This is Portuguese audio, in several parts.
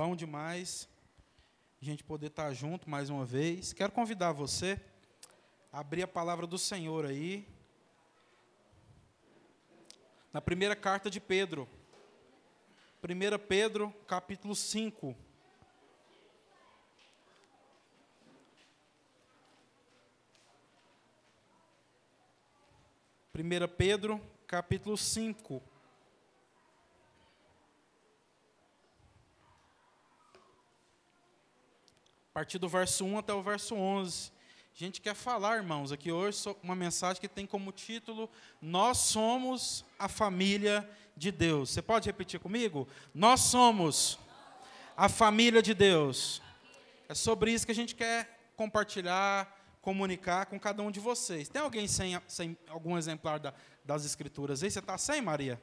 Bom demais a gente poder estar junto mais uma vez. Quero convidar você a abrir a palavra do Senhor aí. Na primeira carta de Pedro. 1 Pedro, capítulo 5. Primeira Pedro, capítulo 5. Partir do verso 1 até o verso 11. A gente quer falar, irmãos, aqui hoje uma mensagem que tem como título Nós somos a família de Deus. Você pode repetir comigo? Nós somos a família de Deus. É sobre isso que a gente quer compartilhar, comunicar com cada um de vocês. Tem alguém sem, sem algum exemplar da, das Escrituras aí? Você está sem, Maria?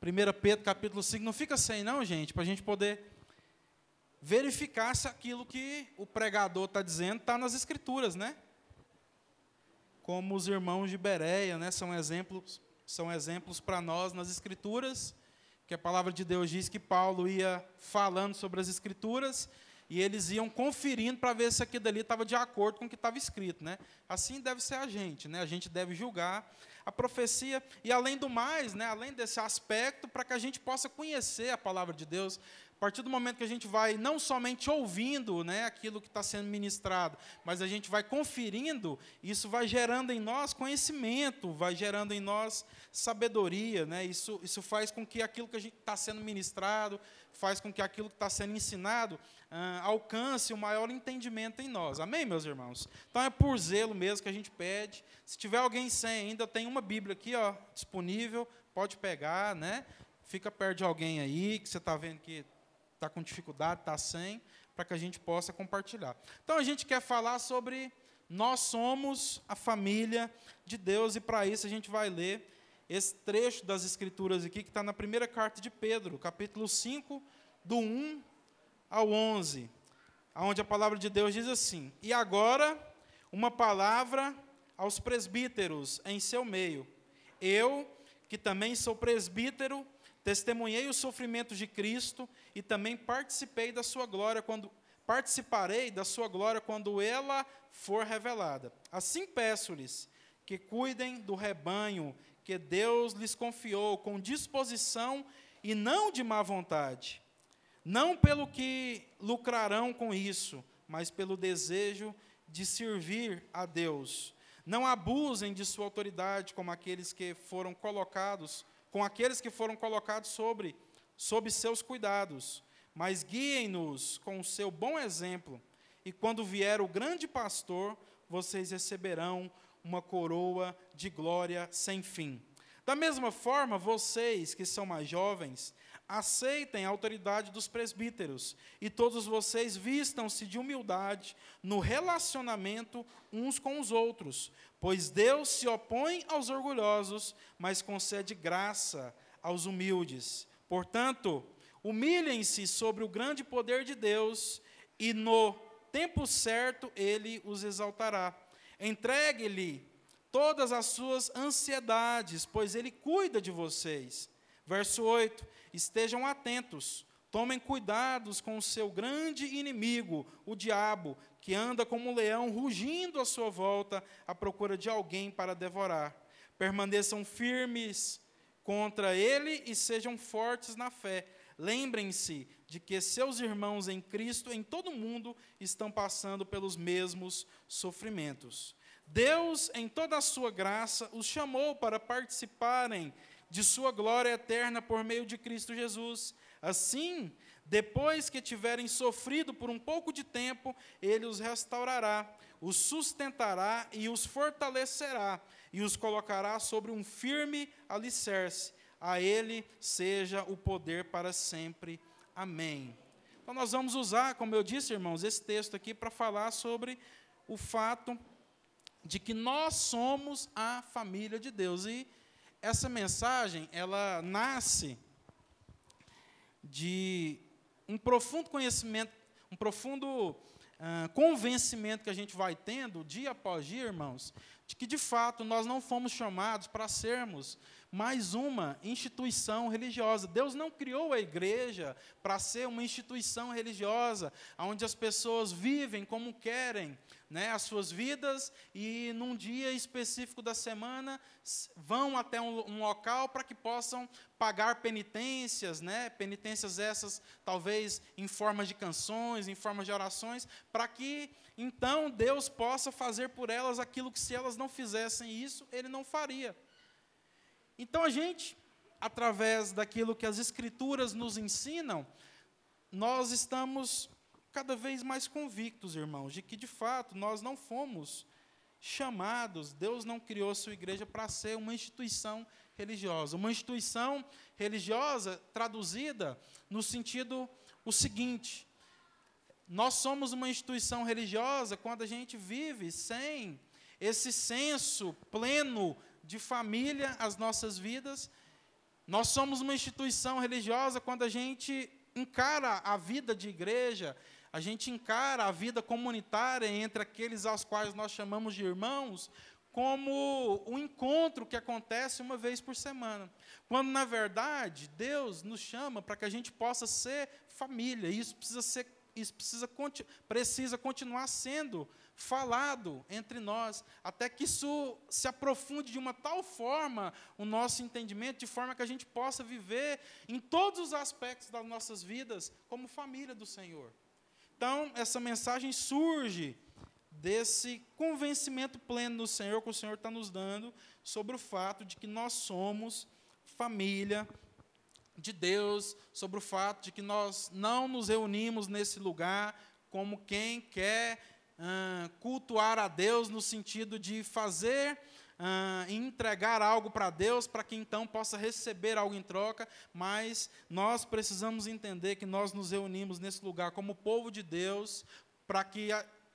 1 Pedro capítulo 5, não fica sem não, gente, para a gente poder verificar se aquilo que o pregador está dizendo está nas escrituras, né? Como os irmãos de Bereia, né? São exemplos, são exemplos para nós nas escrituras, que a palavra de Deus diz que Paulo ia falando sobre as escrituras e eles iam conferindo para ver se aquilo dali estava de acordo com o que estava escrito, né? Assim deve ser a gente, né? A gente deve julgar a profecia e além do mais, né, além desse aspecto, para que a gente possa conhecer a palavra de Deus, a partir do momento que a gente vai não somente ouvindo né, aquilo que está sendo ministrado, mas a gente vai conferindo, isso vai gerando em nós conhecimento, vai gerando em nós sabedoria. Né? Isso, isso faz com que aquilo que está sendo ministrado, faz com que aquilo que está sendo ensinado ah, alcance o maior entendimento em nós. Amém, meus irmãos? Então é por zelo mesmo que a gente pede. Se tiver alguém sem ainda, tem uma Bíblia aqui ó, disponível, pode pegar, né? Fica perto de alguém aí que você está vendo que está com dificuldade, está sem, para que a gente possa compartilhar. Então a gente quer falar sobre nós somos a família de Deus, e para isso a gente vai ler esse trecho das Escrituras aqui, que está na primeira carta de Pedro, capítulo 5, do 1 ao 11, onde a palavra de Deus diz assim: E agora, uma palavra aos presbíteros em seu meio. Eu, que também sou presbítero, Testemunhei os sofrimentos de Cristo e também participei da sua glória quando participarei da sua glória quando ela for revelada. Assim peço-lhes que cuidem do rebanho que Deus lhes confiou com disposição e não de má vontade, não pelo que lucrarão com isso, mas pelo desejo de servir a Deus. Não abusem de sua autoridade como aqueles que foram colocados com aqueles que foram colocados sobre, sob seus cuidados, mas guiem-nos com o seu bom exemplo, e quando vier o grande pastor, vocês receberão uma coroa de glória sem fim. Da mesma forma, vocês que são mais jovens, aceitem a autoridade dos presbíteros, e todos vocês vistam-se de humildade no relacionamento uns com os outros, pois Deus se opõe aos orgulhosos, mas concede graça aos humildes. Portanto, humilhem-se sobre o grande poder de Deus, e no tempo certo ele os exaltará. Entregue-lhe todas as suas ansiedades, pois ele cuida de vocês. Verso 8: Estejam atentos, tomem cuidados com o seu grande inimigo, o diabo, que anda como um leão rugindo à sua volta à procura de alguém para devorar. Permaneçam firmes contra ele e sejam fortes na fé. Lembrem-se de que seus irmãos em Cristo em todo o mundo estão passando pelos mesmos sofrimentos. Deus, em toda a sua graça, os chamou para participarem de sua glória eterna por meio de Cristo Jesus. Assim, depois que tiverem sofrido por um pouco de tempo, ele os restaurará, os sustentará e os fortalecerá, e os colocará sobre um firme alicerce. A ele seja o poder para sempre. Amém. Então, nós vamos usar, como eu disse, irmãos, esse texto aqui para falar sobre o fato de que nós somos a família de Deus. E essa mensagem, ela nasce de um profundo conhecimento, um profundo uh, convencimento que a gente vai tendo, dia após dia, irmãos, de que de fato nós não fomos chamados para sermos mais uma instituição religiosa. Deus não criou a igreja para ser uma instituição religiosa, onde as pessoas vivem como querem né, as suas vidas e num dia específico da semana vão até um, um local para que possam pagar penitências, né, penitências essas talvez em forma de canções, em forma de orações, para que então Deus possa fazer por elas aquilo que se elas não fizessem isso, Ele não faria. Então a gente, através daquilo que as Escrituras nos ensinam, nós estamos cada vez mais convictos, irmãos, de que de fato nós não fomos chamados, Deus não criou sua igreja para ser uma instituição religiosa. Uma instituição religiosa traduzida no sentido o seguinte: nós somos uma instituição religiosa quando a gente vive sem esse senso pleno de família as nossas vidas. Nós somos uma instituição religiosa quando a gente encara a vida de igreja, a gente encara a vida comunitária entre aqueles aos quais nós chamamos de irmãos como um encontro que acontece uma vez por semana. Quando, na verdade, Deus nos chama para que a gente possa ser família. Isso precisa ser isso precisa, precisa continuar sendo falado entre nós, até que isso se aprofunde de uma tal forma o nosso entendimento, de forma que a gente possa viver em todos os aspectos das nossas vidas como família do Senhor. Então, essa mensagem surge desse convencimento pleno do Senhor que o Senhor está nos dando sobre o fato de que nós somos família de Deus, sobre o fato de que nós não nos reunimos nesse lugar como quem quer cultuar a Deus no sentido de fazer e entregar algo para Deus para que então possa receber algo em troca, mas nós precisamos entender que nós nos reunimos nesse lugar como povo de Deus para que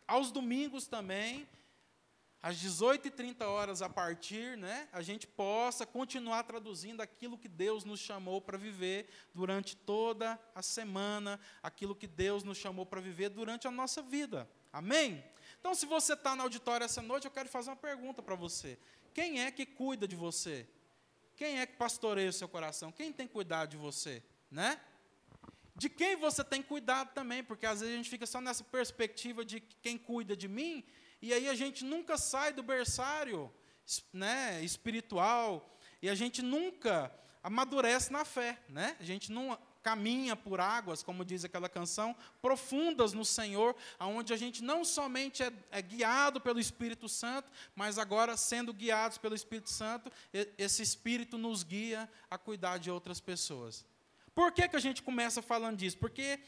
aos domingos também às 18h30 horas a partir, né, a gente possa continuar traduzindo aquilo que Deus nos chamou para viver durante toda a semana, aquilo que Deus nos chamou para viver durante a nossa vida. Amém? Então, se você está na auditório essa noite, eu quero fazer uma pergunta para você. Quem é que cuida de você? Quem é que pastoreia o seu coração? Quem tem cuidado de você? Né? De quem você tem cuidado também, porque às vezes a gente fica só nessa perspectiva de quem cuida de mim, e aí a gente nunca sai do berçário né, espiritual, e a gente nunca amadurece na fé. Né? A gente não caminha por águas, como diz aquela canção, profundas no Senhor, aonde a gente não somente é, é, guiado pelo Espírito Santo, mas agora sendo guiados pelo Espírito Santo, esse Espírito nos guia a cuidar de outras pessoas. Por que, que a gente começa falando disso? Porque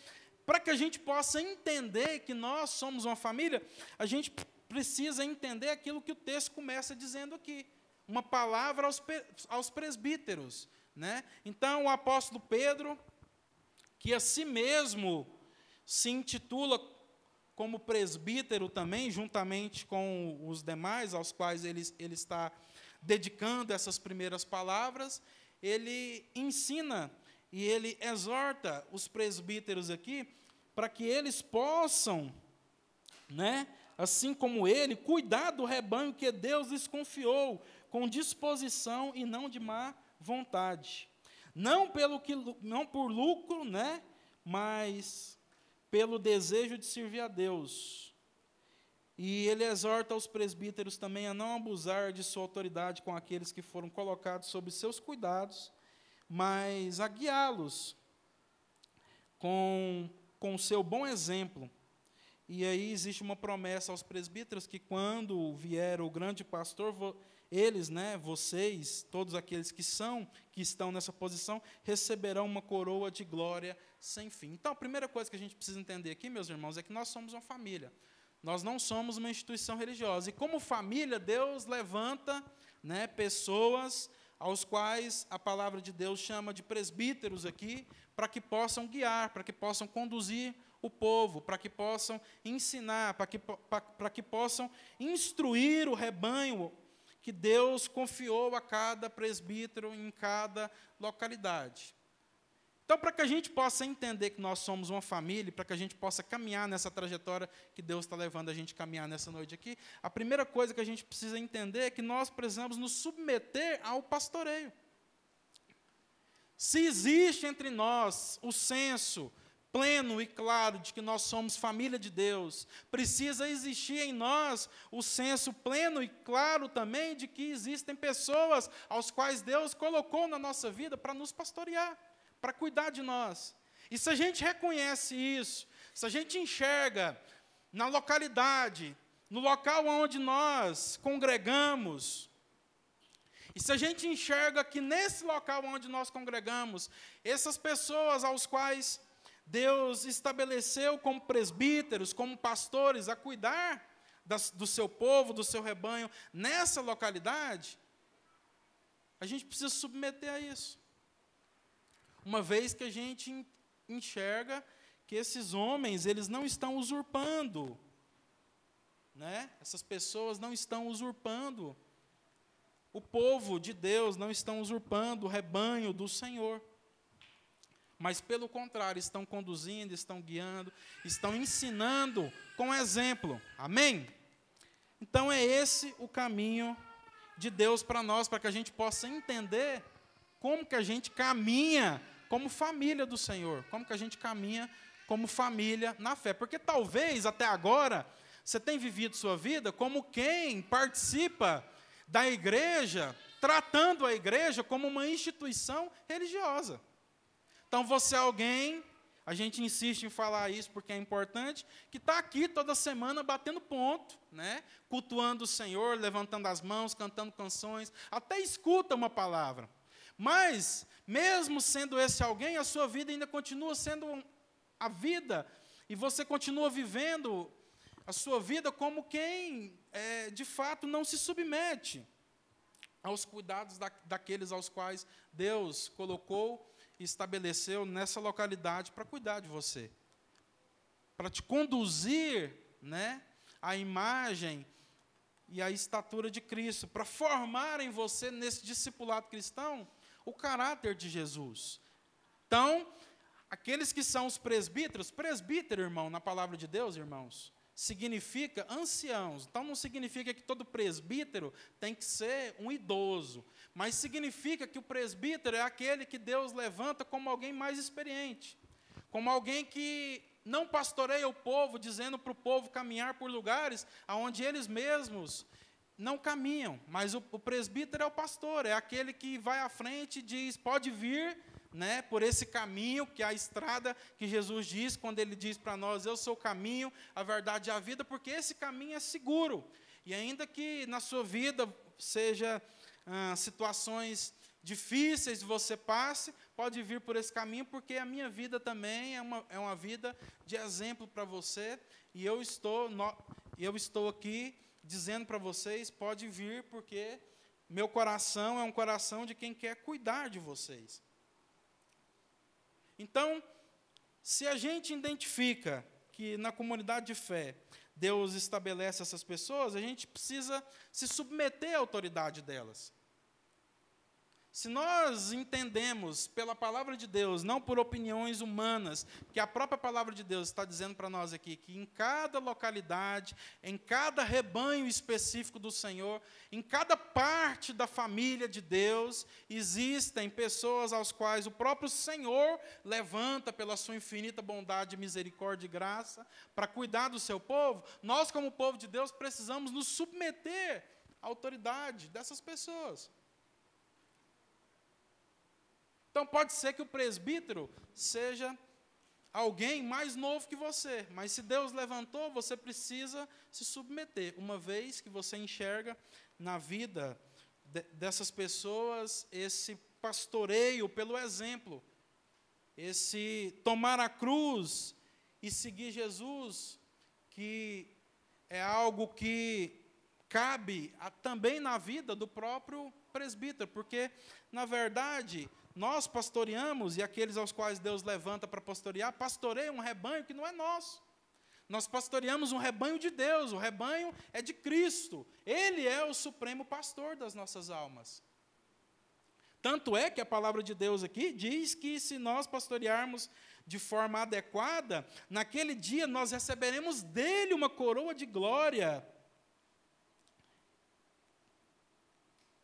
para que a gente possa entender que nós somos uma família, a gente precisa entender aquilo que o texto começa dizendo aqui. Uma palavra aos, aos presbíteros. Né? Então, o apóstolo Pedro, que a si mesmo se intitula como presbítero também, juntamente com os demais aos quais ele, ele está dedicando essas primeiras palavras, ele ensina e ele exorta os presbíteros aqui para que eles possam, né, assim como ele, cuidar do rebanho que Deus lhes confiou, com disposição e não de má vontade não pelo que não por lucro, né, mas pelo desejo de servir a Deus. E ele exorta os presbíteros também a não abusar de sua autoridade com aqueles que foram colocados sob seus cuidados, mas a guiá-los com com seu bom exemplo. E aí existe uma promessa aos presbíteros que quando vier o grande pastor, eles, né, vocês, todos aqueles que são, que estão nessa posição, receberão uma coroa de glória sem fim. Então, a primeira coisa que a gente precisa entender aqui, meus irmãos, é que nós somos uma família. Nós não somos uma instituição religiosa. E como família, Deus levanta, né, pessoas aos quais a palavra de Deus chama de presbíteros aqui, para que possam guiar, para que possam conduzir o povo, para que possam ensinar, para que, para que possam instruir o rebanho que Deus confiou a cada presbítero em cada localidade. Então, para que a gente possa entender que nós somos uma família, para que a gente possa caminhar nessa trajetória que Deus está levando a gente a caminhar nessa noite aqui, a primeira coisa que a gente precisa entender é que nós precisamos nos submeter ao pastoreio. Se existe entre nós o senso pleno e claro de que nós somos família de Deus, precisa existir em nós o senso pleno e claro também de que existem pessoas aos quais Deus colocou na nossa vida para nos pastorear para cuidar de nós. E se a gente reconhece isso, se a gente enxerga na localidade, no local onde nós congregamos, e se a gente enxerga que nesse local onde nós congregamos, essas pessoas aos quais Deus estabeleceu como presbíteros, como pastores, a cuidar das, do seu povo, do seu rebanho, nessa localidade, a gente precisa submeter a isso uma vez que a gente enxerga que esses homens, eles não estão usurpando, né? Essas pessoas não estão usurpando o povo de Deus, não estão usurpando o rebanho do Senhor. Mas, pelo contrário, estão conduzindo, estão guiando, estão ensinando com exemplo. Amém? Então, é esse o caminho de Deus para nós, para que a gente possa entender como que a gente caminha como família do Senhor, como que a gente caminha como família na fé. Porque talvez até agora você tenha vivido sua vida como quem participa da igreja, tratando a igreja como uma instituição religiosa. Então você é alguém, a gente insiste em falar isso porque é importante, que está aqui toda semana batendo ponto, né? cultuando o Senhor, levantando as mãos, cantando canções, até escuta uma palavra. Mas, mesmo sendo esse alguém, a sua vida ainda continua sendo a vida, e você continua vivendo a sua vida como quem, é, de fato, não se submete aos cuidados da, daqueles aos quais Deus colocou estabeleceu nessa localidade para cuidar de você, para te conduzir né, à imagem e à estatura de Cristo, para formar em você, nesse discipulado cristão, o caráter de Jesus. Então, aqueles que são os presbíteros, presbítero, irmão, na palavra de Deus, irmãos, significa anciãos. Então não significa que todo presbítero tem que ser um idoso, mas significa que o presbítero é aquele que Deus levanta como alguém mais experiente, como alguém que não pastoreia o povo, dizendo para o povo caminhar por lugares aonde eles mesmos não caminham, mas o, o, presbítero é o pastor, é aquele que vai à frente e diz: pode vir né, por esse caminho, que é a estrada que Jesus diz, quando ele diz para nós: eu sou o caminho, a verdade e a vida, porque esse caminho é seguro. E ainda que na sua vida seja ah, situações difíceis você passe, pode vir por esse caminho, porque a minha vida também é uma, é uma vida de exemplo para você, e eu estou, no, eu estou aqui dizendo para vocês: pode vir, porque meu coração é um coração de quem quer cuidar de vocês. Então, se a gente identifica que na comunidade de fé Deus estabelece essas pessoas, a gente precisa se submeter à autoridade delas. Se nós entendemos pela palavra de Deus, não por opiniões humanas, que a própria palavra de Deus está dizendo para nós aqui, que em cada localidade, em cada rebanho específico do Senhor, em cada parte da família de Deus, existem pessoas aos quais o próprio Senhor levanta pela sua infinita bondade, misericórdia e graça para cuidar do seu povo, nós, como povo de Deus, precisamos nos submeter à autoridade dessas pessoas. Então pode ser que o presbítero seja alguém mais novo que você, mas se Deus levantou, você precisa se submeter, uma vez que você enxerga na vida de, dessas pessoas esse pastoreio pelo exemplo, esse tomar a cruz e seguir Jesus, que é algo que cabe a, também na vida do próprio presbítero, porque, na verdade, nós pastoreamos, e aqueles aos quais Deus levanta para pastorear, pastoreiam um rebanho que não é nosso. Nós pastoreamos um rebanho de Deus, o rebanho é de Cristo. Ele é o supremo pastor das nossas almas. Tanto é que a palavra de Deus aqui diz que se nós pastorearmos de forma adequada, naquele dia nós receberemos dele uma coroa de glória.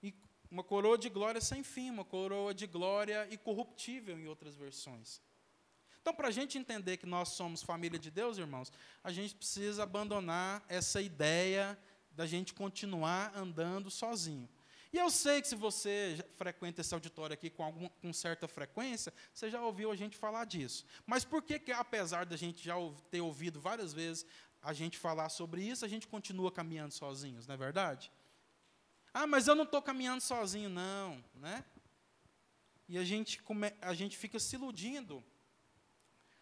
E uma coroa de glória sem fim, uma coroa de glória incorruptível, em outras versões. Então, para a gente entender que nós somos família de Deus, irmãos, a gente precisa abandonar essa ideia da gente continuar andando sozinho. E eu sei que se você frequenta esse auditório aqui com, algum, com certa frequência, você já ouviu a gente falar disso. Mas por que, que apesar da gente já ter ouvido várias vezes a gente falar sobre isso, a gente continua caminhando sozinhos, não é verdade? Ah, mas eu não estou caminhando sozinho, não. Né? E a gente, come, a gente fica se iludindo,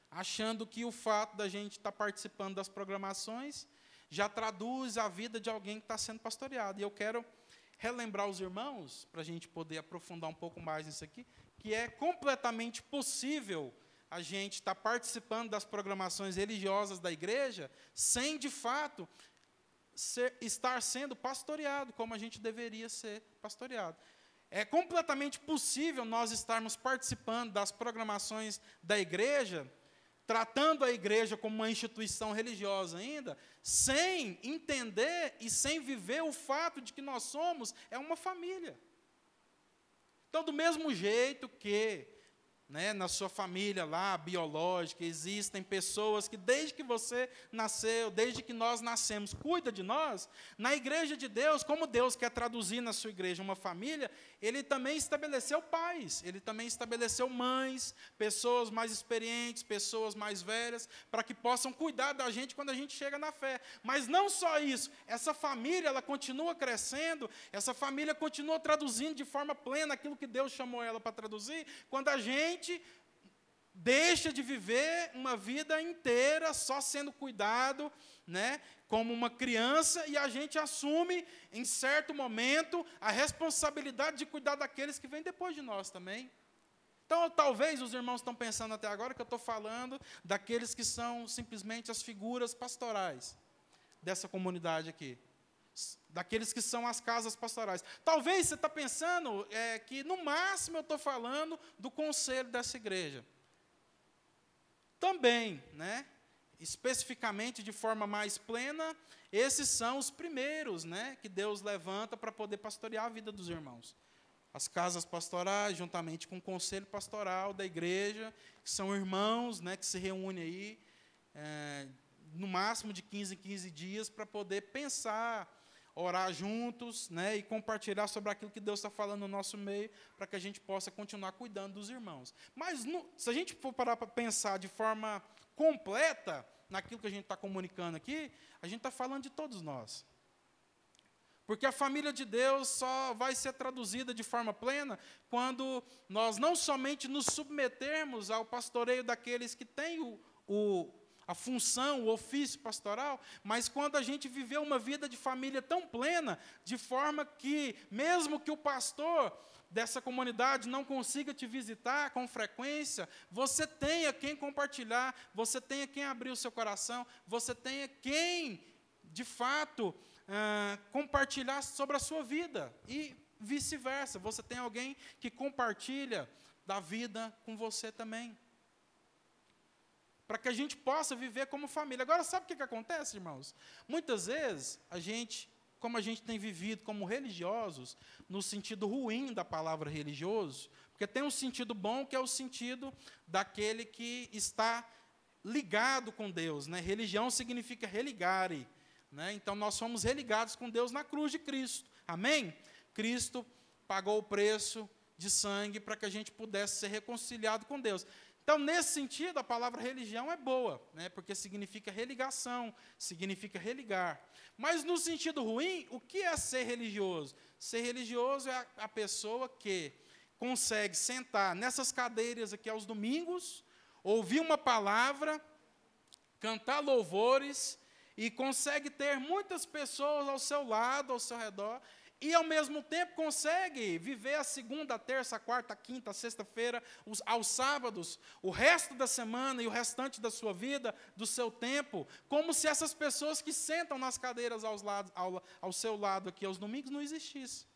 achando que o fato da gente estar tá participando das programações já traduz a vida de alguém que está sendo pastoreado. E eu quero relembrar os irmãos, para a gente poder aprofundar um pouco mais nisso aqui, que é completamente possível a gente estar tá participando das programações religiosas da igreja sem, de fato, ser, estar sendo pastoreado como a gente deveria ser pastoreado. É completamente possível nós estarmos participando das programações da igreja tratando a igreja como uma instituição religiosa ainda, sem entender e sem viver o fato de que nós somos é uma família. Então, do mesmo jeito que né, na sua família lá, biológica, existem pessoas que desde que você nasceu, desde que nós nascemos, cuida de nós. Na igreja de Deus, como Deus quer traduzir na sua igreja uma família, ele também estabeleceu pais, ele também estabeleceu mães, pessoas mais experientes, pessoas mais velhas, para que possam cuidar da gente quando a gente chega na fé. Mas não só isso, essa família ela continua crescendo, essa família continua traduzindo de forma plena aquilo que Deus chamou ela para traduzir, quando a gente gente deixa de viver uma vida inteira só sendo cuidado, né, como uma criança e a gente assume em certo momento a responsabilidade de cuidar daqueles que vêm depois de nós também. Então, talvez os irmãos estão pensando até agora que eu estou falando daqueles que são simplesmente as figuras pastorais dessa comunidade aqui daqueles que são as casas pastorais. Talvez você está pensando é, que, no máximo, eu estou falando do conselho dessa igreja. Também, né, especificamente de forma mais plena, esses são os primeiros né, que Deus levanta para poder pastorear a vida dos irmãos. As casas pastorais, juntamente com o conselho pastoral da igreja, que são irmãos né, que se reúnem aí, é, no máximo de 15 em 15 dias, para poder pensar orar juntos né, e compartilhar sobre aquilo que Deus está falando no nosso meio, para que a gente possa continuar cuidando dos irmãos. Mas no, se a gente for parar para pensar de forma completa naquilo que a gente está comunicando aqui, a gente está falando de todos nós. Porque a família de Deus só vai ser traduzida de forma plena quando nós não somente nos submetermos ao pastoreio daqueles que têm o, o, a função, o ofício pastoral, mas quando a gente viveu uma vida de família tão plena, de forma que, mesmo que o pastor dessa comunidade não consiga te visitar com frequência, você tenha quem compartilhar, você tenha quem abrir o seu coração, você tenha quem, de fato, compartilhar sobre a sua vida. E vice-versa, você tem alguém que compartilha da vida com você também para que a gente possa viver como família. Agora, sabe o que, que acontece, irmãos? Muitas vezes, a gente, como a gente tem vivido como religiosos, no sentido ruim da palavra religioso, porque tem um sentido bom, que é o sentido daquele que está ligado com Deus. Né? Religião significa religare. Né? Então, nós somos religados com Deus na cruz de Cristo. Amém? Cristo pagou o preço de sangue para que a gente pudesse ser reconciliado com Deus. Então, nesse sentido, a palavra religião é boa, né, porque significa religação, significa religar. Mas no sentido ruim, o que é ser religioso? Ser religioso é a, a pessoa que consegue sentar nessas cadeiras aqui aos domingos, ouvir uma palavra, cantar louvores e consegue ter muitas pessoas ao seu lado, ao seu redor, e ao mesmo tempo consegue viver a segunda, terça, quarta, quinta, sexta-feira, aos sábados, o resto da semana e o restante da sua vida, do seu tempo, como se essas pessoas que sentam nas cadeiras aos lados, ao, ao seu lado aqui aos domingos não existissem.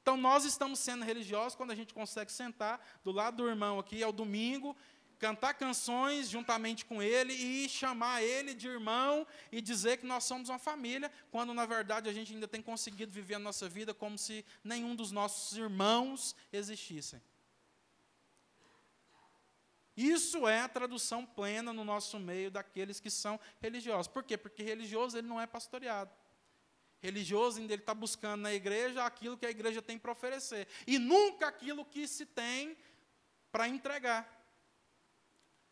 Então, nós estamos sendo religiosos quando a gente consegue sentar do lado do irmão aqui ao domingo, cantar canções juntamente com ele e chamar ele de irmão e dizer que nós somos uma família, quando na verdade a gente ainda tem conseguido viver a nossa vida como se nenhum dos nossos irmãos existissem. Isso é a tradução plena no nosso meio daqueles que são religiosos. Por quê? Porque religioso ele não é pastoreado. Religioso ainda ele está buscando na igreja aquilo que a igreja tem para oferecer. E nunca aquilo que se tem para entregar.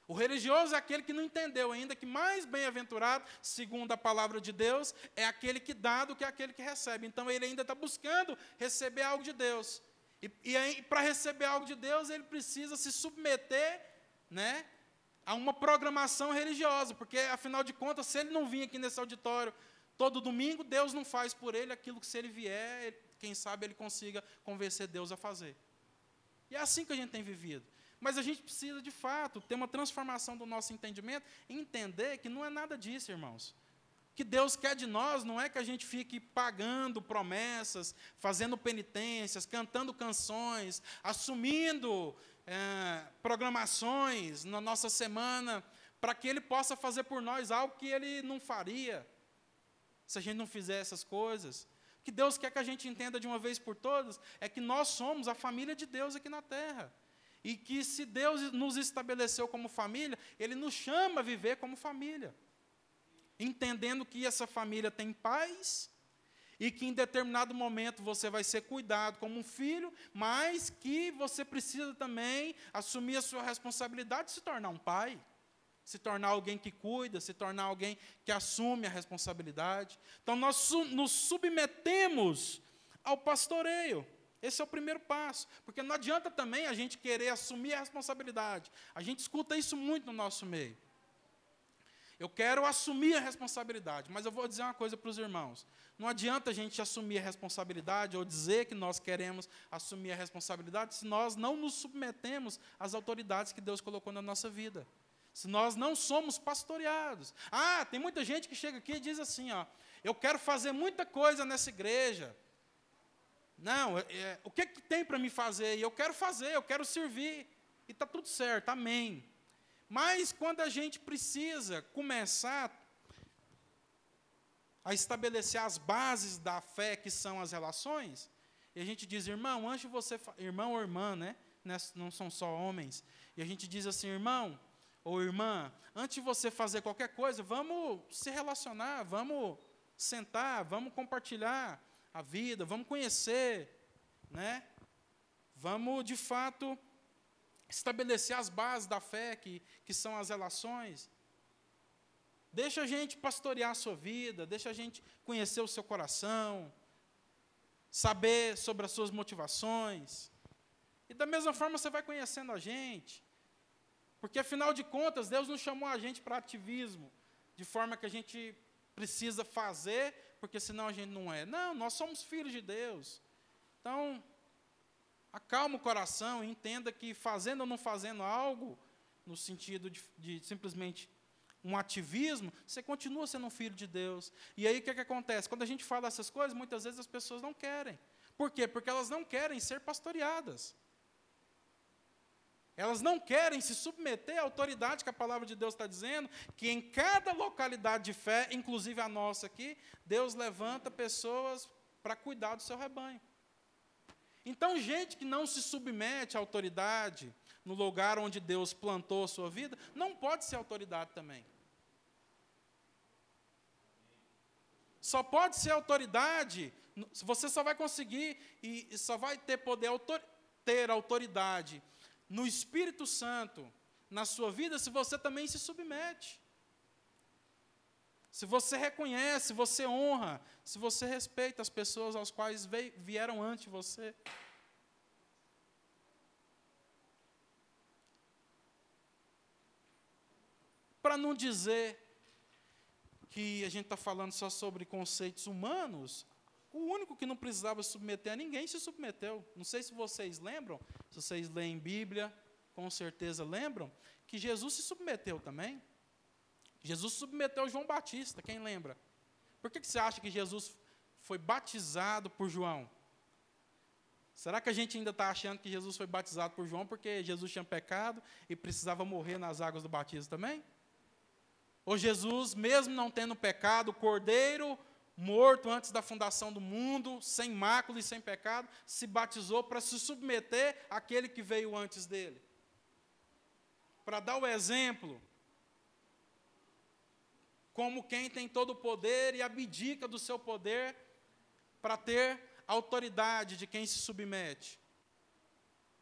O religioso é aquele que não entendeu ainda que mais bem-aventurado, segundo a palavra de Deus, é aquele que dá do que aquele que recebe. Então ele ainda está buscando receber algo de Deus. E, e para receber algo de Deus, ele precisa se submeter né, a uma programação religiosa, porque afinal de contas, se ele não vir aqui nesse auditório Todo domingo, Deus não faz por ele aquilo que, se ele vier, quem sabe ele consiga convencer Deus a fazer. E é assim que a gente tem vivido. Mas a gente precisa, de fato, ter uma transformação do nosso entendimento e entender que não é nada disso, irmãos. O que Deus quer de nós não é que a gente fique pagando promessas, fazendo penitências, cantando canções, assumindo é, programações na nossa semana, para que Ele possa fazer por nós algo que Ele não faria se a gente não fizer essas coisas. O que Deus quer que a gente entenda de uma vez por todas é que nós somos a família de Deus aqui na terra. E que se Deus nos estabeleceu como família, Ele nos chama a viver como família. Entendendo que essa família tem paz e que em determinado momento você vai ser cuidado como um filho, mas que você precisa também assumir a sua responsabilidade de se tornar um pai se tornar alguém que cuida, se tornar alguém que assume a responsabilidade. Então, nós nos submetemos ao pastoreio. Esse é o primeiro passo, porque não adianta também a gente querer assumir a responsabilidade. A gente escuta isso muito no nosso meio. Eu quero assumir a responsabilidade, mas eu vou dizer uma coisa para os irmãos. Não adianta a gente assumir a responsabilidade ou dizer que nós queremos assumir a responsabilidade se nós não nos submetemos às autoridades que Deus colocou na nossa vida se nós não somos pastoreados. Ah, tem muita gente que chega aqui e diz assim, ó, eu quero fazer muita coisa nessa igreja. Não, é, é o que, que tem para me fazer? E eu quero fazer, eu quero servir. E está tudo certo, amém. Mas quando a gente precisa começar a estabelecer as bases da fé, que são as relações, e a gente diz, irmão, antes você, irmão ou irmã, né? Não são só homens. E a gente diz assim, irmão, ou irmã, antes de você fazer qualquer coisa, vamos se relacionar, vamos sentar, vamos compartilhar a vida, vamos conhecer, né? Vamos, de fato, estabelecer as bases da fé, que, que são as relações. Deixa a gente pastorear a sua vida, deixa a gente conhecer o seu coração, saber sobre as suas motivações. E da mesma forma você vai conhecendo a gente. Porque, afinal de contas, Deus não chamou a gente para ativismo, de forma que a gente precisa fazer, porque senão a gente não é. Não, nós somos filhos de Deus. Então, acalma o coração entenda que fazendo ou não fazendo algo, no sentido de, de simplesmente um ativismo, você continua sendo um filho de Deus. E aí o que, é que acontece? Quando a gente fala essas coisas, muitas vezes as pessoas não querem. Por quê? Porque elas não querem ser pastoreadas. Elas não querem se submeter à autoridade que a palavra de Deus está dizendo, que em cada localidade de fé, inclusive a nossa aqui, Deus levanta pessoas para cuidar do seu rebanho. Então, gente que não se submete à autoridade no lugar onde Deus plantou a sua vida, não pode ser autoridade também. Só pode ser autoridade, você só vai conseguir e só vai ter poder ter autoridade no Espírito Santo na sua vida se você também se submete. Se você reconhece, você honra, se você respeita as pessoas aos quais vieram antes você. Para não dizer que a gente está falando só sobre conceitos humanos, o único que não precisava submeter a ninguém se submeteu. Não sei se vocês lembram, se vocês leem Bíblia, com certeza lembram, que Jesus se submeteu também. Jesus submeteu João Batista, quem lembra? Por que, que você acha que Jesus foi batizado por João? Será que a gente ainda está achando que Jesus foi batizado por João porque Jesus tinha pecado e precisava morrer nas águas do batismo também? Ou Jesus, mesmo não tendo pecado, o cordeiro morto antes da fundação do mundo, sem mácula e sem pecado, se batizou para se submeter àquele que veio antes dele. Para dar o exemplo, como quem tem todo o poder e abdica do seu poder para ter autoridade de quem se submete.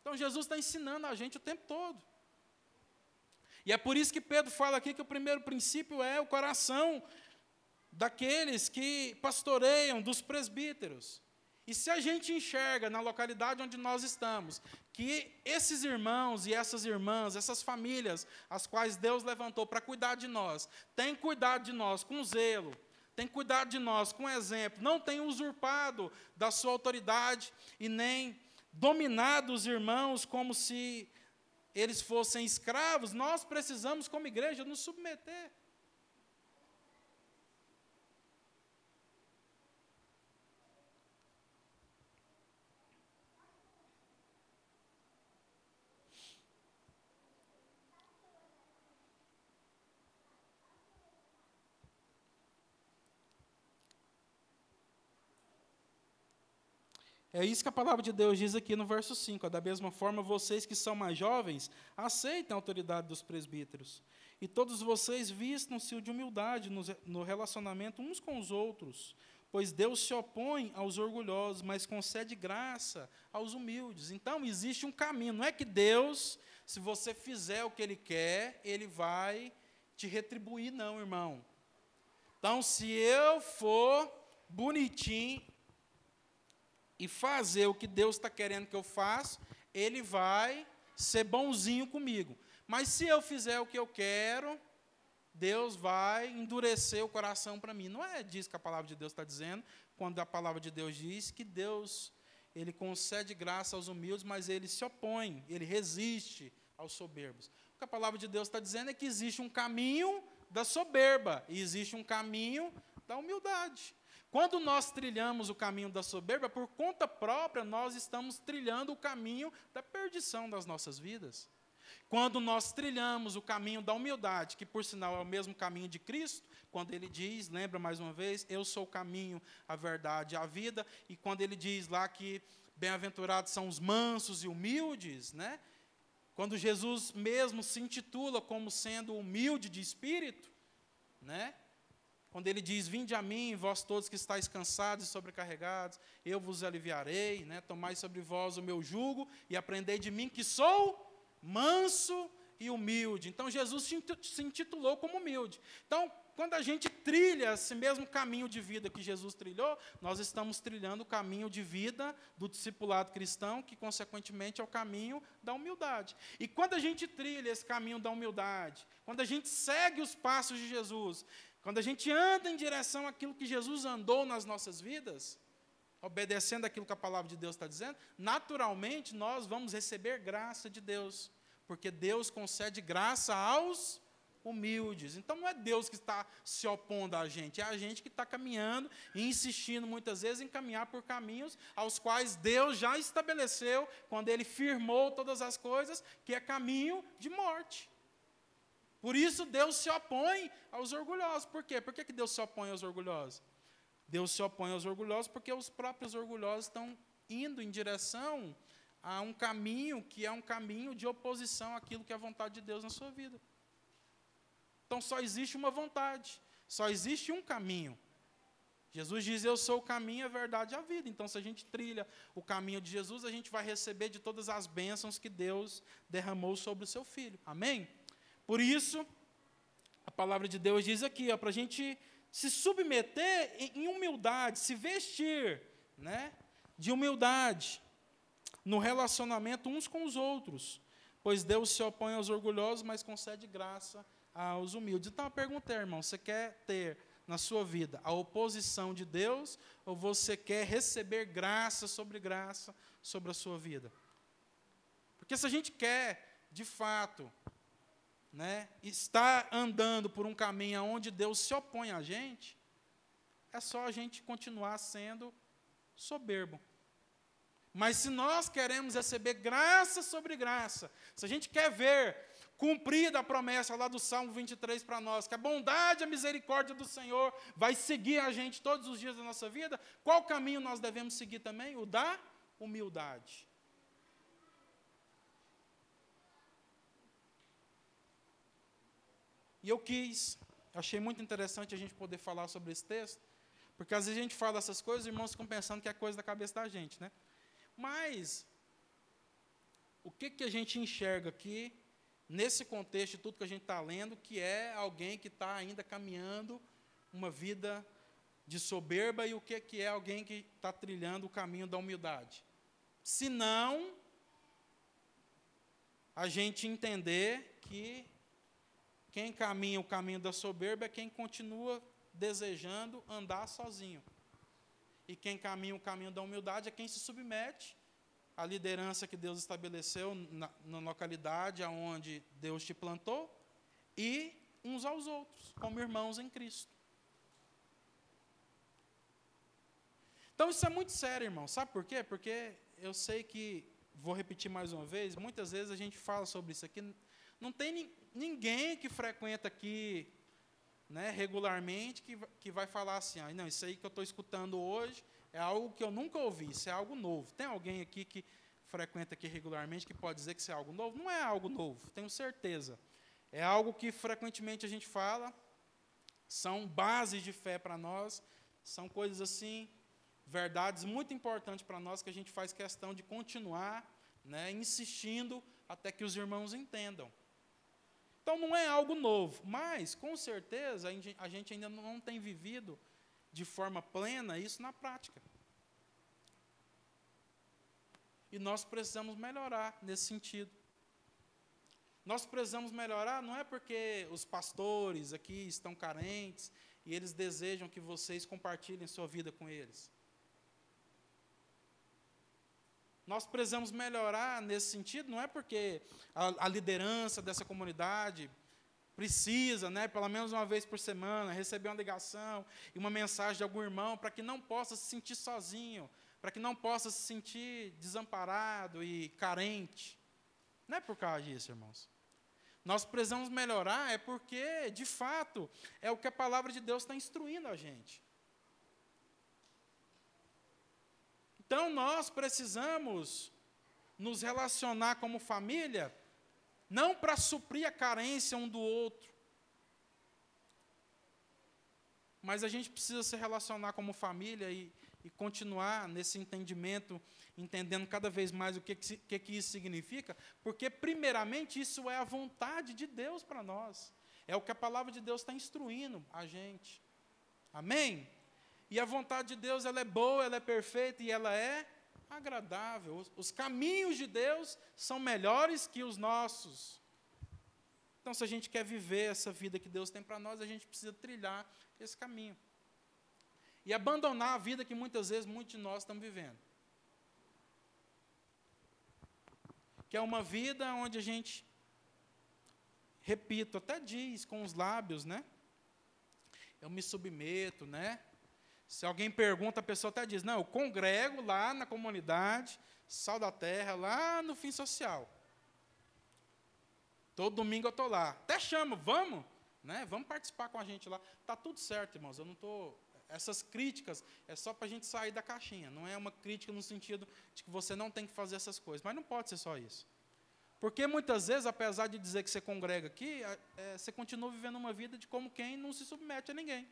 Então Jesus está ensinando a gente o tempo todo. E é por isso que Pedro fala aqui que o primeiro princípio é o coração daqueles que pastoreiam, dos presbíteros. E se a gente enxerga na localidade onde nós estamos, que esses irmãos e essas irmãs, essas famílias, as quais Deus levantou para cuidar de nós, têm cuidado de nós com zelo, têm cuidado de nós com exemplo, não têm usurpado da sua autoridade e nem dominado os irmãos como se eles fossem escravos, nós precisamos, como igreja, nos submeter. É isso que a palavra de Deus diz aqui no verso 5. Da mesma forma, vocês que são mais jovens, aceitem a autoridade dos presbíteros. E todos vocês vistam-se de humildade no relacionamento uns com os outros, pois Deus se opõe aos orgulhosos, mas concede graça aos humildes. Então, existe um caminho. Não é que Deus, se você fizer o que Ele quer, Ele vai te retribuir, não, irmão. Então, se eu for bonitinho, e fazer o que Deus está querendo que eu faça, Ele vai ser bonzinho comigo. Mas se eu fizer o que eu quero, Deus vai endurecer o coração para mim. Não é disso que a palavra de Deus está dizendo, quando a palavra de Deus diz que Deus ele concede graça aos humildes, mas ele se opõe, ele resiste aos soberbos. O que a palavra de Deus está dizendo é que existe um caminho da soberba e existe um caminho da humildade. Quando nós trilhamos o caminho da soberba, por conta própria, nós estamos trilhando o caminho da perdição das nossas vidas. Quando nós trilhamos o caminho da humildade, que por sinal é o mesmo caminho de Cristo, quando ele diz, lembra mais uma vez, eu sou o caminho, a verdade a vida, e quando ele diz lá que bem-aventurados são os mansos e humildes, né? Quando Jesus mesmo se intitula como sendo humilde de espírito, né? Quando ele diz: Vinde a mim, vós todos que estáis cansados e sobrecarregados, eu vos aliviarei, né? tomai sobre vós o meu jugo e aprendei de mim que sou manso e humilde. Então Jesus se intitulou como humilde. Então, quando a gente trilha esse mesmo caminho de vida que Jesus trilhou, nós estamos trilhando o caminho de vida do discipulado cristão, que consequentemente é o caminho da humildade. E quando a gente trilha esse caminho da humildade, quando a gente segue os passos de Jesus, quando a gente anda em direção àquilo que Jesus andou nas nossas vidas, obedecendo aquilo que a palavra de Deus está dizendo, naturalmente nós vamos receber graça de Deus, porque Deus concede graça aos humildes. Então não é Deus que está se opondo a gente, é a gente que está caminhando e insistindo muitas vezes em caminhar por caminhos aos quais Deus já estabeleceu quando Ele firmou todas as coisas, que é caminho de morte. Por isso Deus se opõe aos orgulhosos. Por quê? Por que, que Deus se opõe aos orgulhosos? Deus se opõe aos orgulhosos porque os próprios orgulhosos estão indo em direção a um caminho que é um caminho de oposição àquilo que é a vontade de Deus na sua vida. Então só existe uma vontade, só existe um caminho. Jesus diz: Eu sou o caminho, a verdade e a vida. Então, se a gente trilha o caminho de Jesus, a gente vai receber de todas as bênçãos que Deus derramou sobre o seu filho. Amém? Por isso, a palavra de Deus diz aqui, para a gente se submeter em humildade, se vestir né, de humildade no relacionamento uns com os outros, pois Deus se opõe aos orgulhosos, mas concede graça aos humildes. Então a pergunta é, irmão, você quer ter na sua vida a oposição de Deus ou você quer receber graça sobre graça sobre a sua vida? Porque se a gente quer, de fato, né, está andando por um caminho onde Deus se opõe a gente, é só a gente continuar sendo soberbo. Mas se nós queremos receber graça sobre graça, se a gente quer ver cumprida a promessa lá do Salmo 23 para nós, que a bondade e a misericórdia do Senhor vai seguir a gente todos os dias da nossa vida, qual caminho nós devemos seguir também? O da humildade. E eu quis, achei muito interessante a gente poder falar sobre esse texto, porque às vezes a gente fala essas coisas e os irmãos ficam pensando que é coisa da cabeça da gente, né? Mas, o que, que a gente enxerga aqui, nesse contexto de tudo que a gente está lendo, que é alguém que está ainda caminhando uma vida de soberba e o que, que é alguém que está trilhando o caminho da humildade? Se não, a gente entender que quem caminha o caminho da soberba é quem continua desejando andar sozinho. E quem caminha o caminho da humildade é quem se submete à liderança que Deus estabeleceu na, na localidade aonde Deus te plantou e uns aos outros, como irmãos em Cristo. Então isso é muito sério, irmão. Sabe por quê? Porque eu sei que, vou repetir mais uma vez, muitas vezes a gente fala sobre isso aqui. Não tem ninguém que frequenta aqui né, regularmente que, que vai falar assim, ah, não, isso aí que eu estou escutando hoje é algo que eu nunca ouvi, isso é algo novo. Tem alguém aqui que frequenta aqui regularmente que pode dizer que isso é algo novo? Não é algo novo, tenho certeza. É algo que frequentemente a gente fala, são bases de fé para nós, são coisas assim, verdades muito importantes para nós que a gente faz questão de continuar né, insistindo até que os irmãos entendam. Então não é algo novo, mas com certeza a gente ainda não tem vivido de forma plena isso na prática. E nós precisamos melhorar nesse sentido. Nós precisamos melhorar não é porque os pastores aqui estão carentes e eles desejam que vocês compartilhem sua vida com eles. Nós precisamos melhorar nesse sentido, não é porque a, a, liderança dessa comunidade precisa, né, pelo menos uma vez por semana, receber uma ligação e uma mensagem de algum irmão para que não possa se sentir sozinho, para que não possa se sentir desamparado e carente. Não é por causa disso, irmãos. Nós precisamos melhorar é porque, de fato, é o que a palavra de Deus está instruindo a gente. Então nós precisamos nos relacionar como família, não para suprir a carência um do outro, mas a gente precisa se relacionar como família e, e continuar nesse entendimento, entendendo cada vez mais o que, que, que isso significa, porque, primeiramente, isso é a vontade de Deus para nós, é o que a palavra de Deus está instruindo a gente. Amém? E a vontade de Deus, ela é boa, ela é perfeita e ela é agradável. Os, os caminhos de Deus são melhores que os nossos. Então, se a gente quer viver essa vida que Deus tem para nós, a gente precisa trilhar esse caminho. E abandonar a vida que muitas vezes muitos de nós estamos vivendo. Que é uma vida onde a gente, repito, até diz com os lábios, né? Eu me submeto, né? Se alguém pergunta, a pessoa até diz: Não, eu congrego lá na comunidade, sal da terra, lá no fim social. Todo domingo eu estou lá. Até chamo, vamos, né? Vamos participar com a gente lá. Tá tudo certo, irmãos. Eu não estou. Essas críticas é só para a gente sair da caixinha. Não é uma crítica no sentido de que você não tem que fazer essas coisas. Mas não pode ser só isso. Porque muitas vezes, apesar de dizer que você congrega aqui, é, você continua vivendo uma vida de como quem não se submete a ninguém.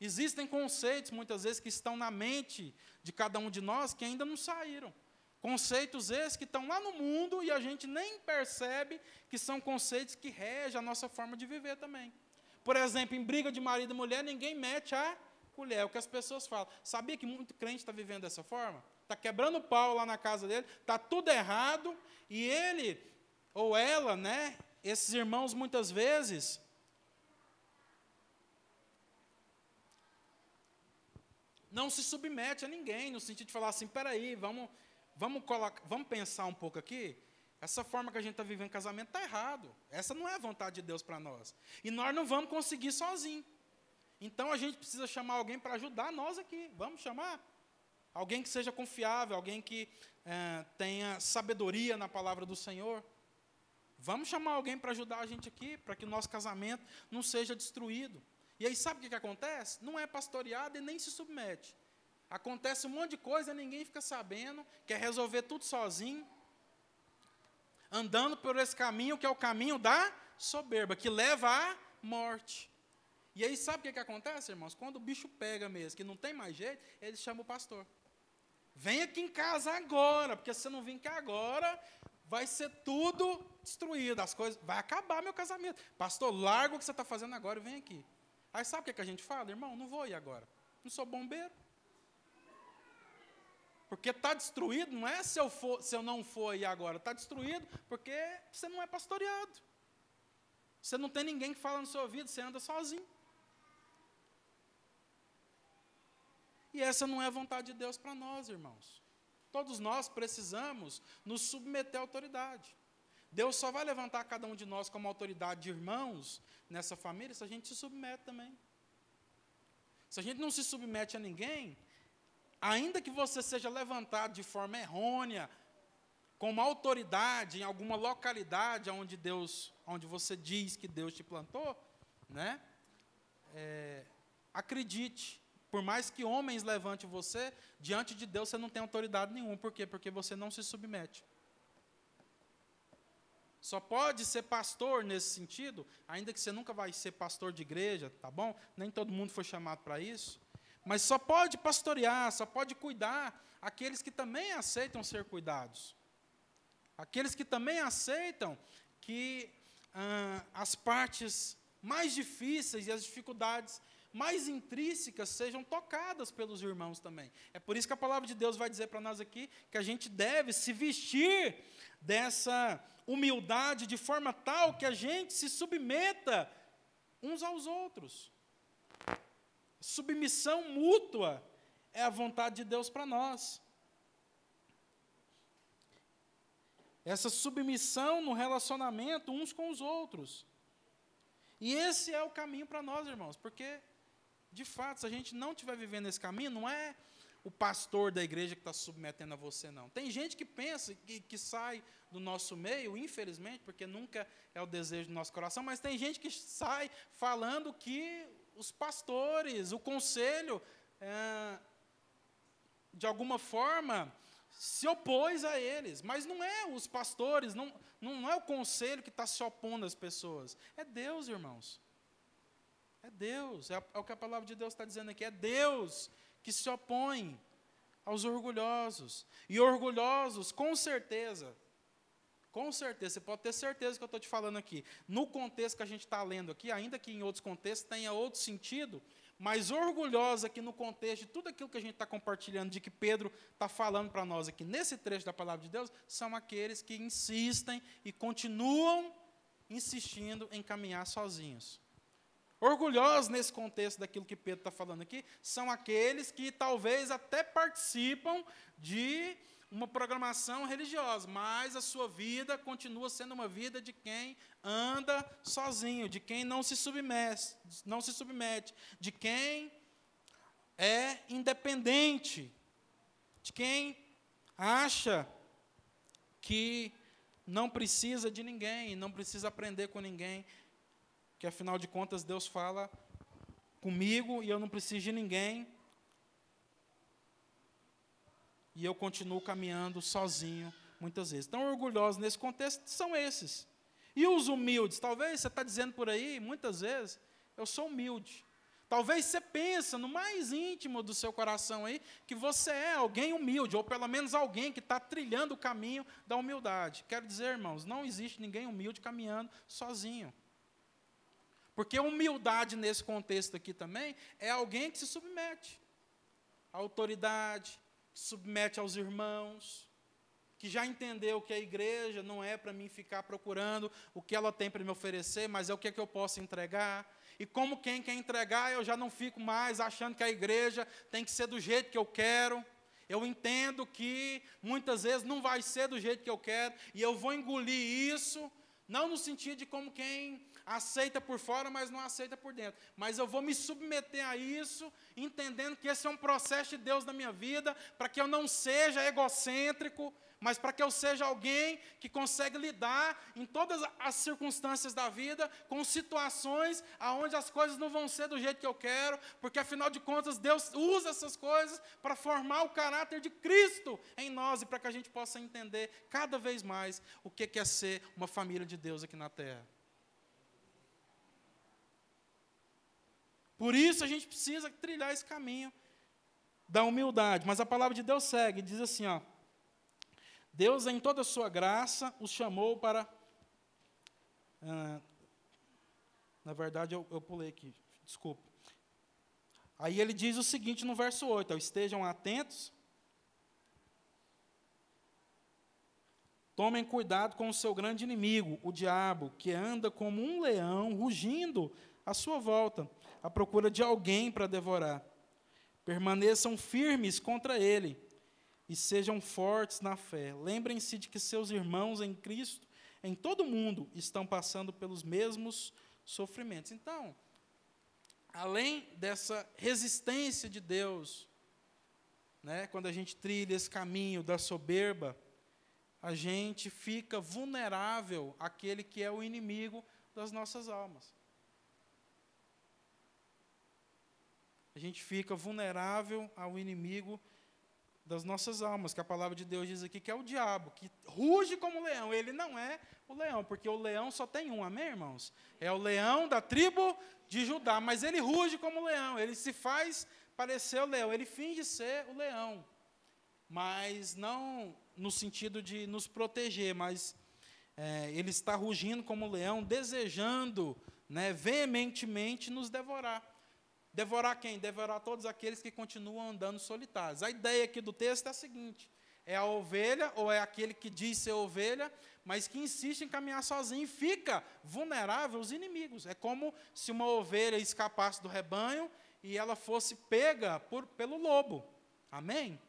Existem conceitos, muitas vezes, que estão na mente de cada um de nós que ainda não saíram. Conceitos esses que estão lá no mundo e a gente nem percebe que são conceitos que regem a nossa forma de viver também. Por exemplo, em briga de marido e mulher, ninguém mete a colher, é o que as pessoas falam. Sabia que muito crente está vivendo dessa forma? Está quebrando o pau lá na casa dele, está tudo errado, e ele, ou ela, né, esses irmãos muitas vezes, não se submete a ninguém, no sentido de falar assim, peraí, vamos, vamos, colocar, vamos pensar um pouco aqui. Essa forma que a gente está vivendo casamento está errado. Essa não é a vontade de Deus para nós. E nós não vamos conseguir sozinho. Então a gente precisa chamar alguém para ajudar nós aqui. Vamos chamar? Alguém que seja confiável, alguém que é, tenha sabedoria na palavra do Senhor. Vamos chamar alguém para ajudar a gente aqui, para que o nosso casamento não seja destruído. E aí sabe o que, que acontece? Não é pastoreado e nem se submete. Acontece um monte de coisa, ninguém fica sabendo, quer resolver tudo sozinho, andando por esse caminho que é o caminho da soberba, que leva à morte. E aí sabe o que, que acontece, irmãos? Quando o bicho pega mesmo, que não tem mais jeito, ele chama o pastor. Vem aqui em casa agora, porque se você não vir cá agora, vai ser tudo destruído, as coisas, vai acabar meu casamento. Pastor, larga o que você está fazendo agora e vem aqui. Aí sabe o que, que a gente fala? Irmão, não vou ir agora. Não sou bombeiro. Porque está destruído, não é se eu, for, se eu não for ir agora, está destruído porque você não é pastoreado. Você não tem ninguém que fala no seu ouvido, você anda sozinho. E essa não é a vontade de Deus para nós, irmãos. Todos nós precisamos nos submeter à autoridade. Deus só vai levantar cada um de nós como autoridade de irmãos nessa família se a gente se submete também. Se a gente não se submete a ninguém, ainda que você seja levantado de forma errônea, como autoridade em alguma localidade onde Deus, onde você diz que Deus te plantou, né? É, acredite, por mais que homens levante você, diante de Deus você não tem autoridade nenhuma. Por quê? Porque você não se submete. Só pode ser pastor nesse sentido, ainda que você nunca vai ser pastor de igreja, tá bom? Nem todo mundo foi chamado para isso. Mas só pode pastorear, só pode cuidar aqueles que também aceitam ser cuidados. Aqueles que também aceitam que ah, as partes mais difíceis e as dificuldades mais intrínsecas sejam tocadas pelos irmãos também. É por isso que a palavra de Deus vai dizer para nós aqui que a gente deve se vestir dessa humildade de forma tal que a gente se submeta uns aos outros. Submissão mútua é a vontade de Deus para nós. Essa submissão no relacionamento uns com os outros. E esse é o caminho para nós, irmãos, porque de fato, se a gente não estiver vivendo esse caminho, não é o pastor da igreja que está submetendo a você, não. Tem gente que pensa, que, que sai do nosso meio, infelizmente, porque nunca é o desejo do nosso coração, mas tem gente que sai falando que os pastores, o conselho, é, de alguma forma, se opôs a eles. Mas não é os pastores, não, não é o conselho que está se opondo às pessoas. É Deus, irmãos. É Deus, é, é o que a palavra de Deus está dizendo aqui. É Deus que se opõe aos orgulhosos. E orgulhosos, com certeza, com certeza, você pode ter certeza que eu estou te falando aqui. No contexto que a gente está lendo aqui, ainda que em outros contextos tenha outro sentido, mas orgulhosa aqui no contexto de tudo aquilo que a gente está compartilhando, de que Pedro está falando para nós aqui nesse trecho da palavra de Deus, são aqueles que insistem e continuam insistindo em caminhar sozinhos. Orgulhosos nesse contexto daquilo que Pedro está falando aqui, são aqueles que talvez até participam de uma programação religiosa, mas a sua vida continua sendo uma vida de quem anda sozinho, de quem não se submete, não se submete, de quem é independente, de quem acha que não precisa de ninguém, não precisa aprender com ninguém, que afinal de contas Deus fala comigo e eu não preciso de ninguém. E eu continuo caminhando sozinho, muitas vezes. Então, orgulhosos nesse contexto são esses. E os humildes? Talvez você está dizendo por aí, muitas vezes, eu sou humilde. Talvez você pensa no mais íntimo do seu coração aí que você é alguém humilde, ou pelo menos alguém que está trilhando o caminho da humildade. Quero dizer, irmãos, não existe ninguém humilde caminhando sozinho. Porque humildade nesse contexto aqui também é alguém que se submete à autoridade, que se submete aos irmãos, que já entendeu que a igreja não é para mim ficar procurando o que ela tem para me oferecer, mas é o que, é que eu posso entregar. E como quem quer entregar, eu já não fico mais achando que a igreja tem que ser do jeito que eu quero. Eu entendo que muitas vezes não vai ser do jeito que eu quero, e eu vou engolir isso Não no sentido de como quem aceita por fora, mas não aceita por dentro. Mas eu vou me submeter a isso, entendendo que esse é um processo de Deus na minha vida, para que eu não seja egocêntrico, mas para que eu seja alguém que consegue lidar em todas as circunstâncias da vida, com situações aonde as coisas não vão ser do jeito que eu quero, porque afinal de contas Deus usa essas coisas para formar o caráter de Cristo em nós e para que a gente possa entender cada vez mais o que é ser uma família de Deus aqui na terra. Por isso a gente precisa trilhar esse caminho da humildade. Mas a palavra de Deus segue, diz assim, ó. Deus, em toda a sua graça, os chamou para. Na verdade, eu, eu pulei aqui, desculpa. Aí ele diz o seguinte no verso 8: Estejam atentos, tomem cuidado com o seu grande inimigo, o diabo, que anda como um leão rugindo à sua volta, à procura de alguém para devorar. Permaneçam firmes contra ele e sejam fortes na fé. Lembrem-se de que seus irmãos em Cristo, em todo o mundo, estão passando pelos mesmos sofrimentos. Então, além dessa resistência de Deus, né, quando a gente trilha esse caminho da soberba, a gente fica vulnerável àquele que é o inimigo das nossas almas. A gente fica vulnerável ao inimigo das nossas almas, que a palavra de Deus diz aqui que é o diabo, que ruge como leão. Ele não é o leão, porque o leão só tem um, amém, irmãos? É o leão da tribo de Judá, mas ele ruge como leão, ele se faz parecer o leão, ele finge ser o leão, mas não no sentido de nos proteger, mas é, ele está rugindo como leão, desejando né, veementemente nos devorar. Devorar quem? Devorar todos aqueles que continuam andando solitários. A ideia aqui do texto é a seguinte: é a ovelha, ou é aquele que diz ser ovelha, mas que insiste em caminhar sozinho e fica vulnerável aos inimigos. É como se uma ovelha escapasse do rebanho e ela fosse pega por, pelo lobo. Amém?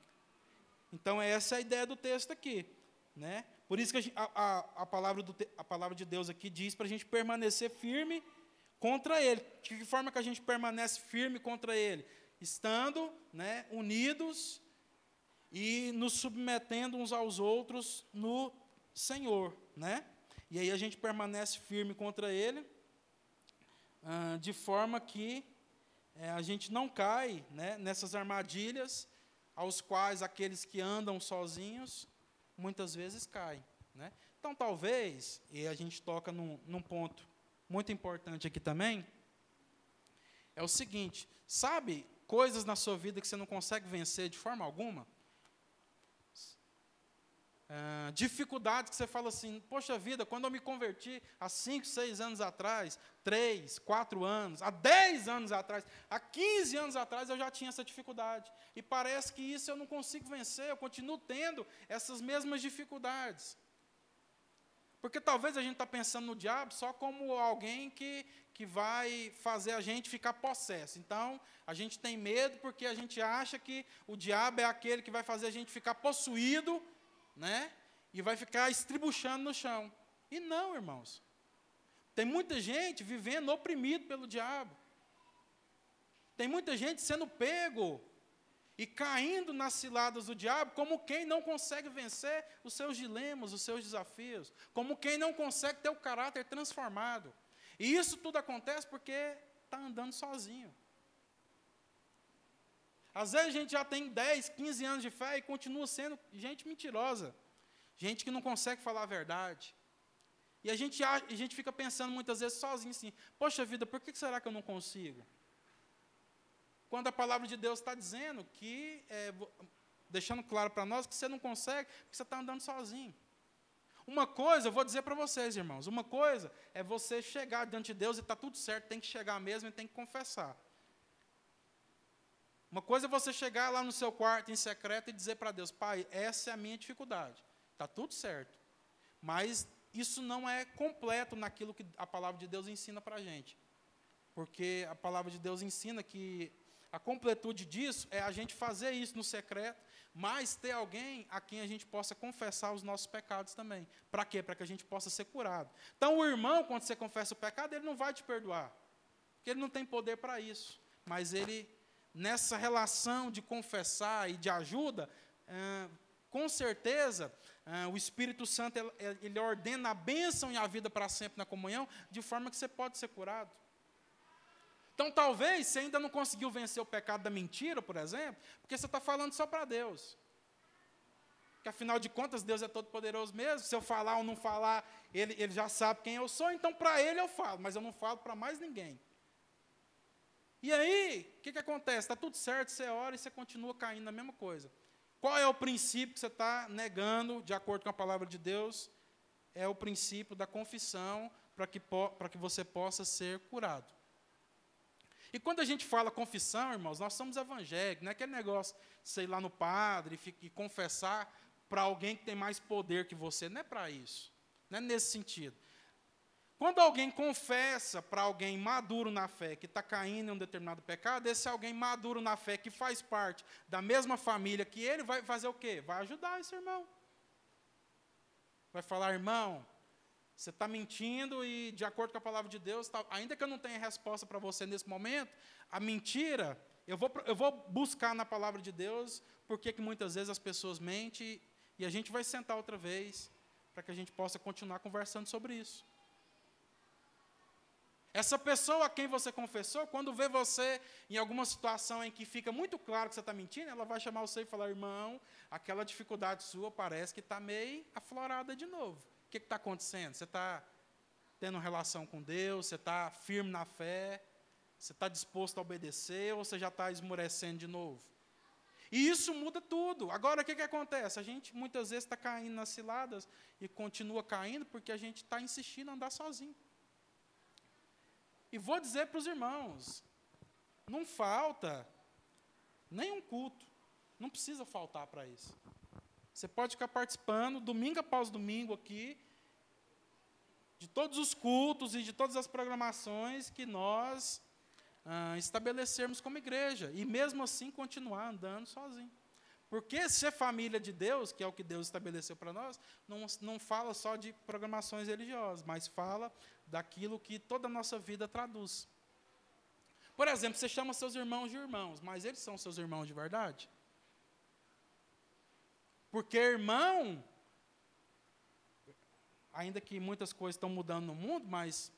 Então, essa é a ideia do texto aqui. Né? Por isso que a, a, a palavra, do, a palavra de Deus aqui diz para a gente permanecer firme contra ele. De que forma que a gente permanece firme contra ele? Estando né, unidos e nos submetendo uns aos outros no Senhor. Né? E aí a gente permanece firme contra ele, ah, de forma que é, a gente não cai né, nessas armadilhas aos quais aqueles que andam sozinhos muitas vezes caem. Né? Então, talvez, e a gente toca num, num ponto muito importante aqui também, é o seguinte: sabe coisas na sua vida que você não consegue vencer de forma alguma? Uh, dificuldades que você fala assim, poxa vida, quando eu me converti há 5, 6 anos atrás, 3, 4 anos, há 10 anos atrás, há 15 anos atrás eu já tinha essa dificuldade. E parece que isso eu não consigo vencer, eu continuo tendo essas mesmas dificuldades. Porque talvez a gente está pensando no diabo só como alguém que, que vai fazer a gente ficar possesso. Então, a gente tem medo porque a gente acha que o diabo é aquele que vai fazer a gente ficar possuído, né? E vai ficar estribuchando no chão. E não, irmãos. Tem muita gente vivendo oprimido pelo diabo. Tem muita gente sendo pego e caindo nas ciladas do diabo, como quem não consegue vencer os seus dilemas, os seus desafios, como quem não consegue ter o caráter transformado. E isso tudo acontece porque está andando sozinho. Às vezes a gente já tem 10, 15 anos de fé e continua sendo gente mentirosa, gente que não consegue falar a verdade. E a gente, a gente fica pensando muitas vezes sozinho assim: poxa vida, por que será que eu não consigo? Quando a palavra de Deus está dizendo que, é, deixando claro para nós, que você não consegue, porque você está andando sozinho. Uma coisa, eu vou dizer para vocês, irmãos, uma coisa é você chegar diante de Deus e está tudo certo, tem que chegar mesmo e tem que confessar. Uma coisa é você chegar lá no seu quarto em secreto e dizer para Deus, Pai, essa é a minha dificuldade. Está tudo certo. Mas isso não é completo naquilo que a palavra de Deus ensina para a gente. Porque a palavra de Deus ensina que a completude disso é a gente fazer isso no secreto, mas ter alguém a quem a gente possa confessar os nossos pecados também. Para quê? Para que a gente possa ser curado. Então, o irmão, quando você confessa o pecado, ele não vai te perdoar, porque ele não tem poder para isso. Mas ele, nessa relação de confessar e de ajuda, é, com certeza, é, o Espírito Santo ele, ordena a bênção e a vida para sempre na comunhão, de forma que você pode ser curado. Então, talvez você ainda não conseguiu vencer o pecado da mentira, por exemplo, porque você está falando só para Deus. Porque, afinal de contas, Deus é todo-poderoso mesmo. Se eu falar ou não falar, ele, ele já sabe quem eu sou, então para Ele eu falo, mas eu não falo para mais ninguém. E aí, o que, que acontece? Está tudo certo, você ora e você continua caindo na mesma coisa. Qual é o princípio que você está negando, de acordo com a palavra de Deus? É o princípio da confissão, para que, para que você possa ser curado. E quando a gente fala confissão, irmãos, nós somos evangélicos, não é aquele negócio, sei lá, no padre e confessar para alguém que tem mais poder que você, não é para isso, não é nesse sentido. Quando alguém confessa para alguém maduro na fé que está caindo em um determinado pecado, esse alguém maduro na fé que faz parte da mesma família que ele, vai fazer o quê? Vai ajudar esse irmão. Vai falar, irmão, você está mentindo e, de acordo com a palavra de Deus, tá, ainda que eu não tenha resposta para você nesse momento, a mentira, eu vou, eu vou buscar na palavra de Deus porque que muitas vezes as pessoas mentem e a gente vai sentar outra vez para que a gente possa continuar conversando sobre isso. Essa pessoa a quem você confessou, quando vê você em alguma situação em que fica muito claro que você está mentindo, ela vai chamar você e falar: irmão, aquela dificuldade sua parece que está meio aflorada de novo que está acontecendo? Você está tendo relação com Deus? Você está firme na fé? Você está disposto a obedecer? Ou você já está esmorecendo de novo? E isso muda tudo. Agora, o que, que acontece? A gente muitas vezes está caindo nas ciladas e continua caindo porque a gente está insistindo em andar sozinho. E vou dizer para os irmãos: não falta nenhum culto. Não precisa faltar para isso. Você pode ficar participando domingo após domingo aqui de todos os cultos e de todas as programações que nós ah, estabelecermos como igreja e mesmo assim continuar andando sozinho. Porque ser família de Deus, que é o que Deus estabeleceu para nós, não, não fala só de programações religiosas, mas fala daquilo que toda a nossa vida traduz. Por exemplo, você chama seus irmãos de irmãos, mas eles são seus irmãos de verdade? Porque irmão, ainda que muitas coisas estão mudando no mundo, mas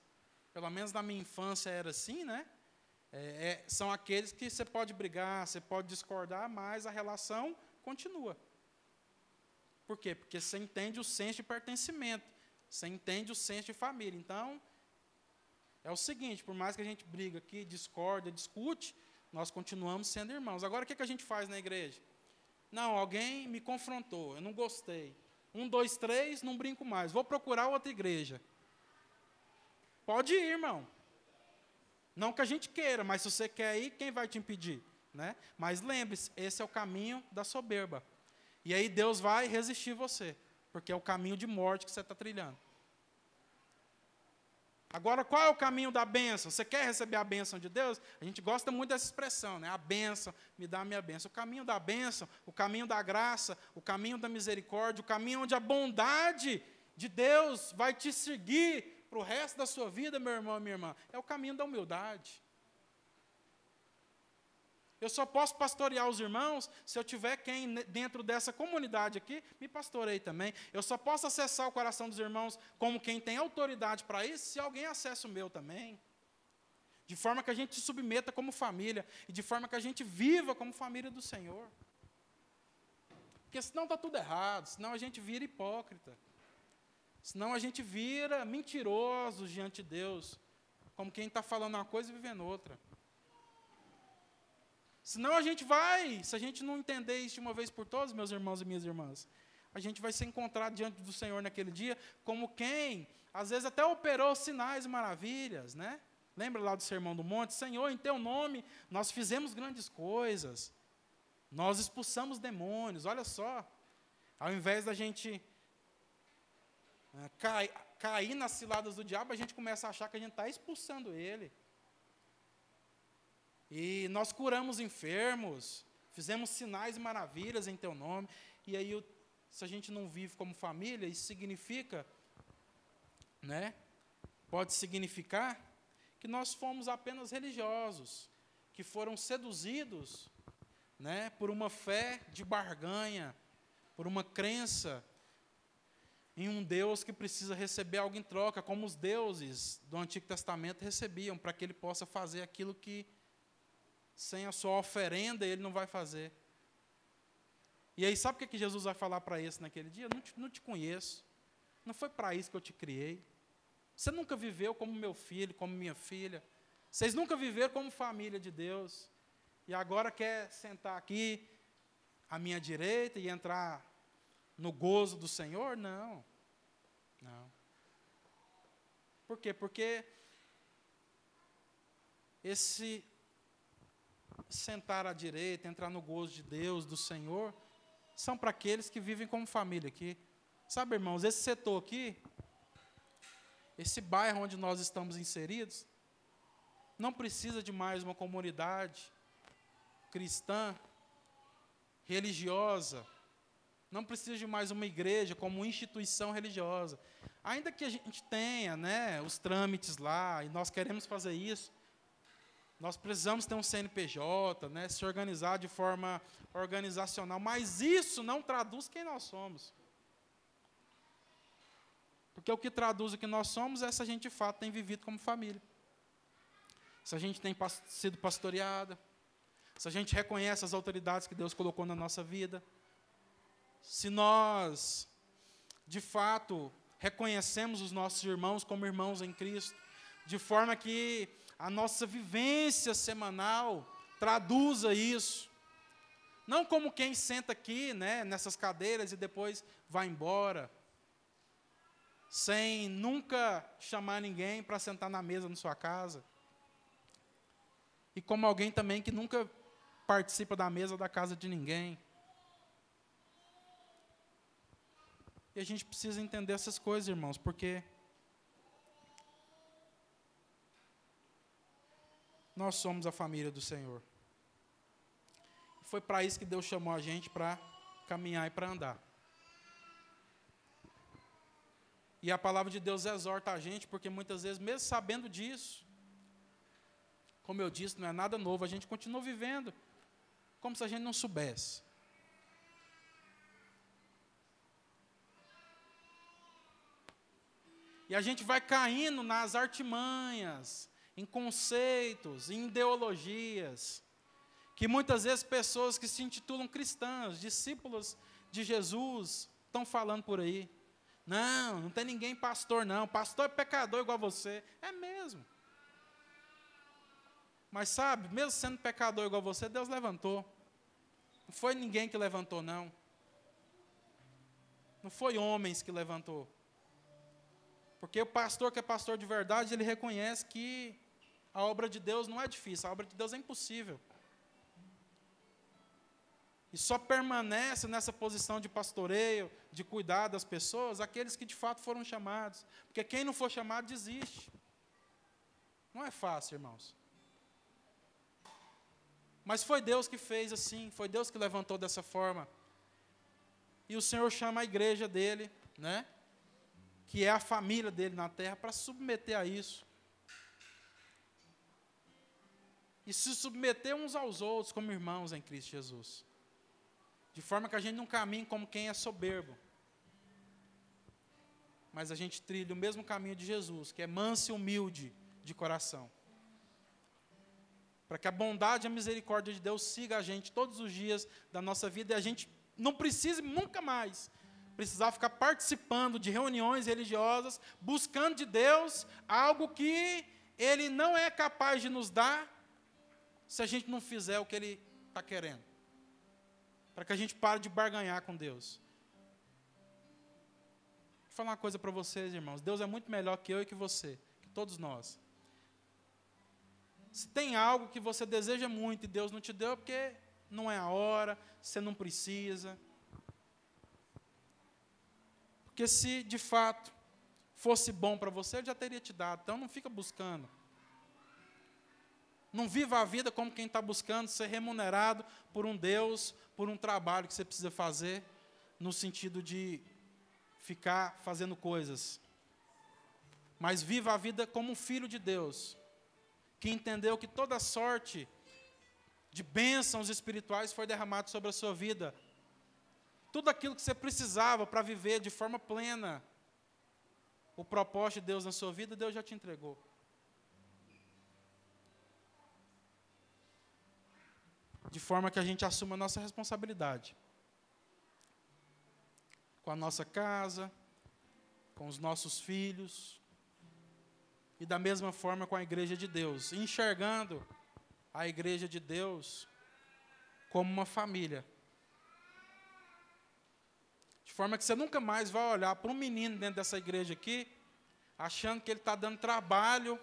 pelo menos na minha infância era assim, né? É, é, são aqueles que você pode brigar, você pode discordar, mas a relação continua. Por quê? Porque você entende o senso de pertencimento, você entende o senso de família. Então, é o seguinte: por mais que a gente briga aqui, discorda, discute, nós continuamos sendo irmãos. Agora, o que, que a gente faz na igreja? Não, alguém me confrontou, eu não gostei. Um, dois, três, não brinco mais. Vou procurar outra igreja. Pode ir, irmão. Não que a gente queira, mas se você quer ir, quem vai te impedir? Né? Mas lembre-se, esse é o caminho da soberba. E aí Deus vai resistir você, porque é o caminho de morte que você está trilhando. Agora, qual é o caminho da bênção? Você quer receber a bênção de Deus? A gente gosta muito dessa expressão, né? A bênção, me dá a minha bênção. O caminho da bênção, o caminho da graça, o caminho da misericórdia, o caminho onde a bondade de Deus vai te seguir para o resto da sua vida, meu irmão e minha irmã. É o caminho da humildade. Eu só posso pastorear os irmãos se eu tiver quem dentro dessa comunidade aqui me pastoreie também. Eu só posso acessar o coração dos irmãos como quem tem autoridade para isso se alguém acessa o meu também. De forma que a gente se submeta como família e de forma que a gente viva como família do Senhor. Porque senão está tudo errado, senão a gente vira hipócrita. Senão a gente vira mentiroso diante de Deus, como quem está falando uma coisa e vivendo outra. Senão a gente vai, se a gente não entender isso de uma vez por todas, meus irmãos e minhas irmãs, a gente vai se encontrar diante do Senhor naquele dia como quem, às vezes até operou sinais e maravilhas, né? Lembra lá do Sermão do Monte? Senhor, em teu nome nós fizemos grandes coisas. Nós expulsamos demônios, olha só. Ao invés da gente é, cair, cair nas ciladas do diabo, a gente começa a achar que a gente está expulsando ele. E nós curamos enfermos, Fizemos sinais e maravilhas em teu nome. E aí, se a gente não vive como família, isso significa, né? Pode significar que nós fomos apenas religiosos, que foram seduzidos, né, por uma fé de barganha, por uma crença em um Deus que precisa receber algo em troca, como os deuses do Antigo Testamento recebiam, para que ele possa fazer aquilo que sem a sua oferenda ele não vai fazer. E aí, sabe o que Jesus vai falar para esse naquele dia? Não te, não te conheço. Não foi para isso que eu te criei. Você nunca viveu como meu filho, como minha filha. Vocês nunca viveram como família de Deus. E agora quer sentar aqui à minha direita e entrar no gozo do Senhor? Não. Não. Por quê? Porque esse sentar à direita, entrar no gozo de Deus, do Senhor, são para aqueles que vivem como família aqui. Sabe, irmãos, esse setor aqui, esse bairro onde nós estamos inseridos, não precisa de mais uma comunidade cristã, religiosa, não precisa de mais uma igreja como instituição religiosa. Ainda que a gente tenha né, os trâmites lá, e nós queremos fazer isso, nós precisamos ter um CNPJ, né, se organizar de forma organizacional, mas isso não traduz quem nós somos. Porque o que traduz o que nós somos é se a gente de fato tem vivido como família. Se a gente tem sido pastoreada, se a gente reconhece as autoridades que Deus colocou na nossa vida, se nós de fato reconhecemos os nossos irmãos como irmãos em Cristo, de forma que a nossa vivência semanal traduza isso. Não como quem senta aqui, né, nessas cadeiras e depois vai embora, sem nunca chamar ninguém para sentar na mesa na sua casa. E como alguém também que nunca participa da mesa da casa de ninguém. E a gente precisa entender essas coisas, irmãos, porque Nós somos a família do Senhor. Foi para isso que Deus chamou a gente para caminhar e para andar. E a palavra de Deus exorta a gente, porque muitas vezes, mesmo sabendo disso, como eu disse, não é nada novo, a gente continua vivendo como se a gente não soubesse. E a gente vai caindo nas artimanhas, em conceitos, em ideologias, que muitas vezes pessoas que se intitulam cristãs, discípulos de Jesus, estão falando por aí. Não, não tem ninguém pastor, não. Pastor é pecador igual você. É mesmo. Mas sabe, mesmo sendo pecador igual você, Deus levantou. Não foi ninguém que levantou, não. Não foi homens que levantou. Porque o pastor que é pastor de verdade, ele reconhece que a obra de Deus não é difícil, a obra de Deus é impossível. E só permanece nessa posição de pastoreio, de cuidar das pessoas, aqueles que de fato foram chamados. Porque quem não for chamado desiste. Não é fácil, irmãos. Mas foi Deus que fez assim, foi Deus que levantou dessa forma. E o Senhor chama a igreja dele, né? Que é a família dele na terra, para submeter a isso. E se submeter uns aos outros como irmãos em Cristo Jesus. De forma que a gente não caminhe como quem é soberbo. Mas a gente trilha o mesmo caminho de Jesus, que é manso e humilde de coração. Para que a bondade e a misericórdia de Deus siga a gente todos os dias da nossa vida e a gente não precise nunca mais precisar ficar participando de reuniões religiosas, buscando de Deus algo que Ele não é capaz de nos dar se a gente não fizer o que Ele está querendo. Para que a gente pare de barganhar com Deus. Vou falar uma coisa para vocês, irmãos. Deus é muito melhor que eu e que você, que todos nós. Se tem algo que você deseja muito e Deus não te deu, é porque não é a hora, você não precisa. Porque se de fato fosse bom para você, Ele já teria te dado. Então não fica buscando. Não viva a vida como quem está buscando ser remunerado por um Deus, por um trabalho que você precisa fazer, no sentido de ficar fazendo coisas. Mas viva a vida como um filho de Deus, que entendeu que toda sorte de bênçãos espirituais foi derramado sobre a sua vida. Tudo aquilo que você precisava para viver de forma plena o propósito de Deus na sua vida, Deus já te entregou. De forma que a gente assuma a nossa responsabilidade com a nossa casa, com os nossos filhos, e da mesma forma com a igreja de Deus, enxergando a igreja de Deus como uma família. De forma que você nunca mais vai olhar para um menino dentro dessa igreja aqui, achando que ele está dando trabalho,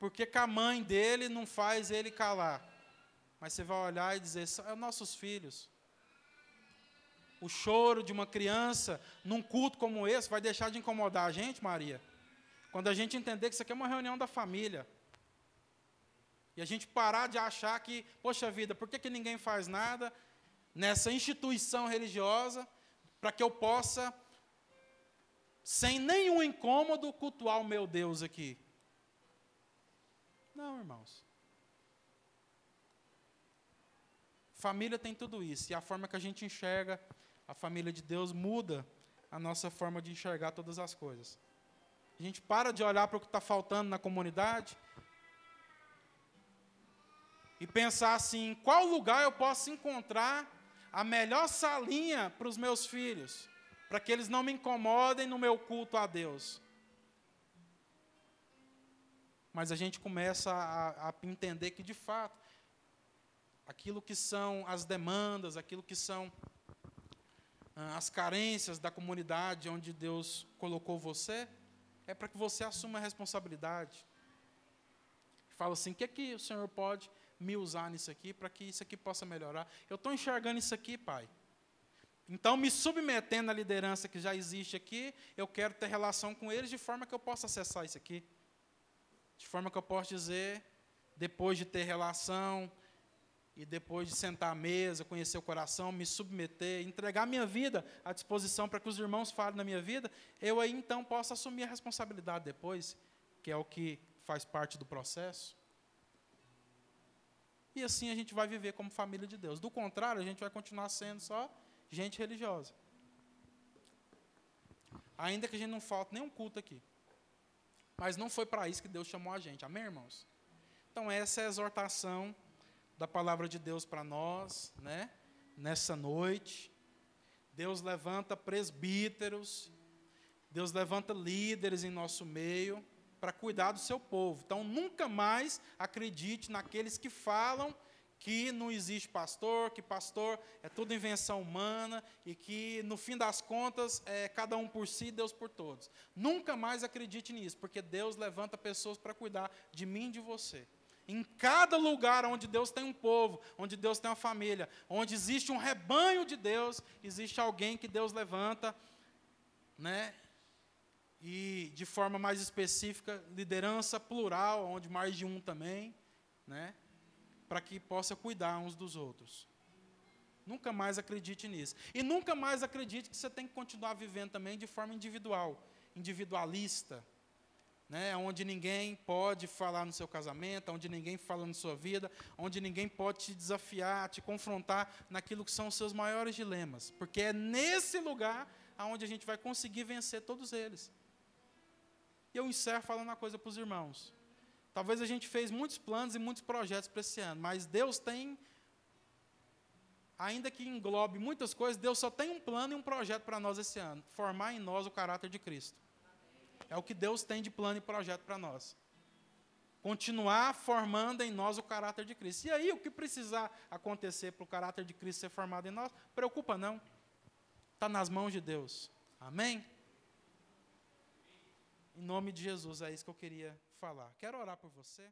porque que a mãe dele não faz ele calar. Mas você vai olhar e dizer: são nossos filhos. O choro de uma criança num culto como esse vai deixar de incomodar a gente, Maria? Quando a gente entender que isso aqui é uma reunião da família. E a gente parar de achar que, poxa vida, por que, que ninguém faz nada nessa instituição religiosa para que eu possa, sem nenhum incômodo, cultuar o meu Deus aqui? Não, irmãos. Família tem tudo isso. E a forma que a gente enxerga a família de Deus muda a nossa forma de enxergar todas as coisas. A gente para de olhar para o que está faltando na comunidade e pensar assim: em qual lugar eu posso encontrar a melhor salinha para os meus filhos, para que eles não me incomodem no meu culto a Deus. Mas a gente começa a, a entender que, de fato, aquilo que são as demandas, aquilo que são ah, as carências da comunidade onde Deus colocou você, é para que você assuma a responsabilidade. Fala assim: o que é que o Senhor pode me usar nisso aqui para que isso aqui possa melhorar? Eu estou enxergando isso aqui, Pai. Então, me submetendo à liderança que já existe aqui, eu quero ter relação com eles de forma que eu possa acessar isso aqui. De forma que eu possa dizer, depois de ter relação, e depois de sentar à mesa, conhecer o coração, me submeter, entregar minha vida à disposição para que os irmãos falem na minha vida, eu aí então posso assumir a responsabilidade depois, que é o que faz parte do processo. E assim a gente vai viver como família de Deus. Do contrário, a gente vai continuar sendo só gente religiosa. Ainda que a gente não falte nenhum culto aqui. Mas não foi para isso que Deus chamou a gente. Amém, irmãos? Então, essa é a exortação da palavra de Deus para nós, né? Nessa noite. Deus levanta presbíteros, Deus levanta líderes em nosso meio para cuidar do seu povo. Então, nunca mais acredite naqueles que falam que não existe pastor, que pastor é tudo invenção humana e que, no fim das contas, é cada um por si, Deus por todos. Nunca mais acredite nisso, porque Deus levanta pessoas para cuidar de mim e de você. Em cada lugar onde Deus tem um povo, onde Deus tem uma família, onde existe um rebanho de Deus, existe alguém que Deus levanta, né? E de forma mais específica, liderança plural, onde mais de um também, né? Para que possa cuidar uns dos outros. Nunca mais acredite nisso. E nunca mais acredite que você tem que continuar vivendo também de forma individual, individualista né, onde ninguém pode falar no seu casamento, onde ninguém fala na sua vida, onde ninguém pode te desafiar, te confrontar naquilo que são os seus maiores dilemas, porque é nesse lugar aonde a gente vai conseguir vencer todos eles. E eu encerro falando uma coisa para os irmãos. Talvez a gente fez muitos planos e muitos projetos para esse ano, mas Deus tem, ainda que englobe muitas coisas, Deus só tem um plano e um projeto para nós esse ano: formar em nós o caráter de Cristo. É o que Deus tem de plano e projeto para nós. Continuar formando em nós o caráter de Cristo. E aí, o que precisar acontecer para o caráter de Cristo ser formado em nós, preocupa não. Está nas mãos de Deus. Amém? Em nome de Jesus, é isso que eu queria falar. Quero orar por você.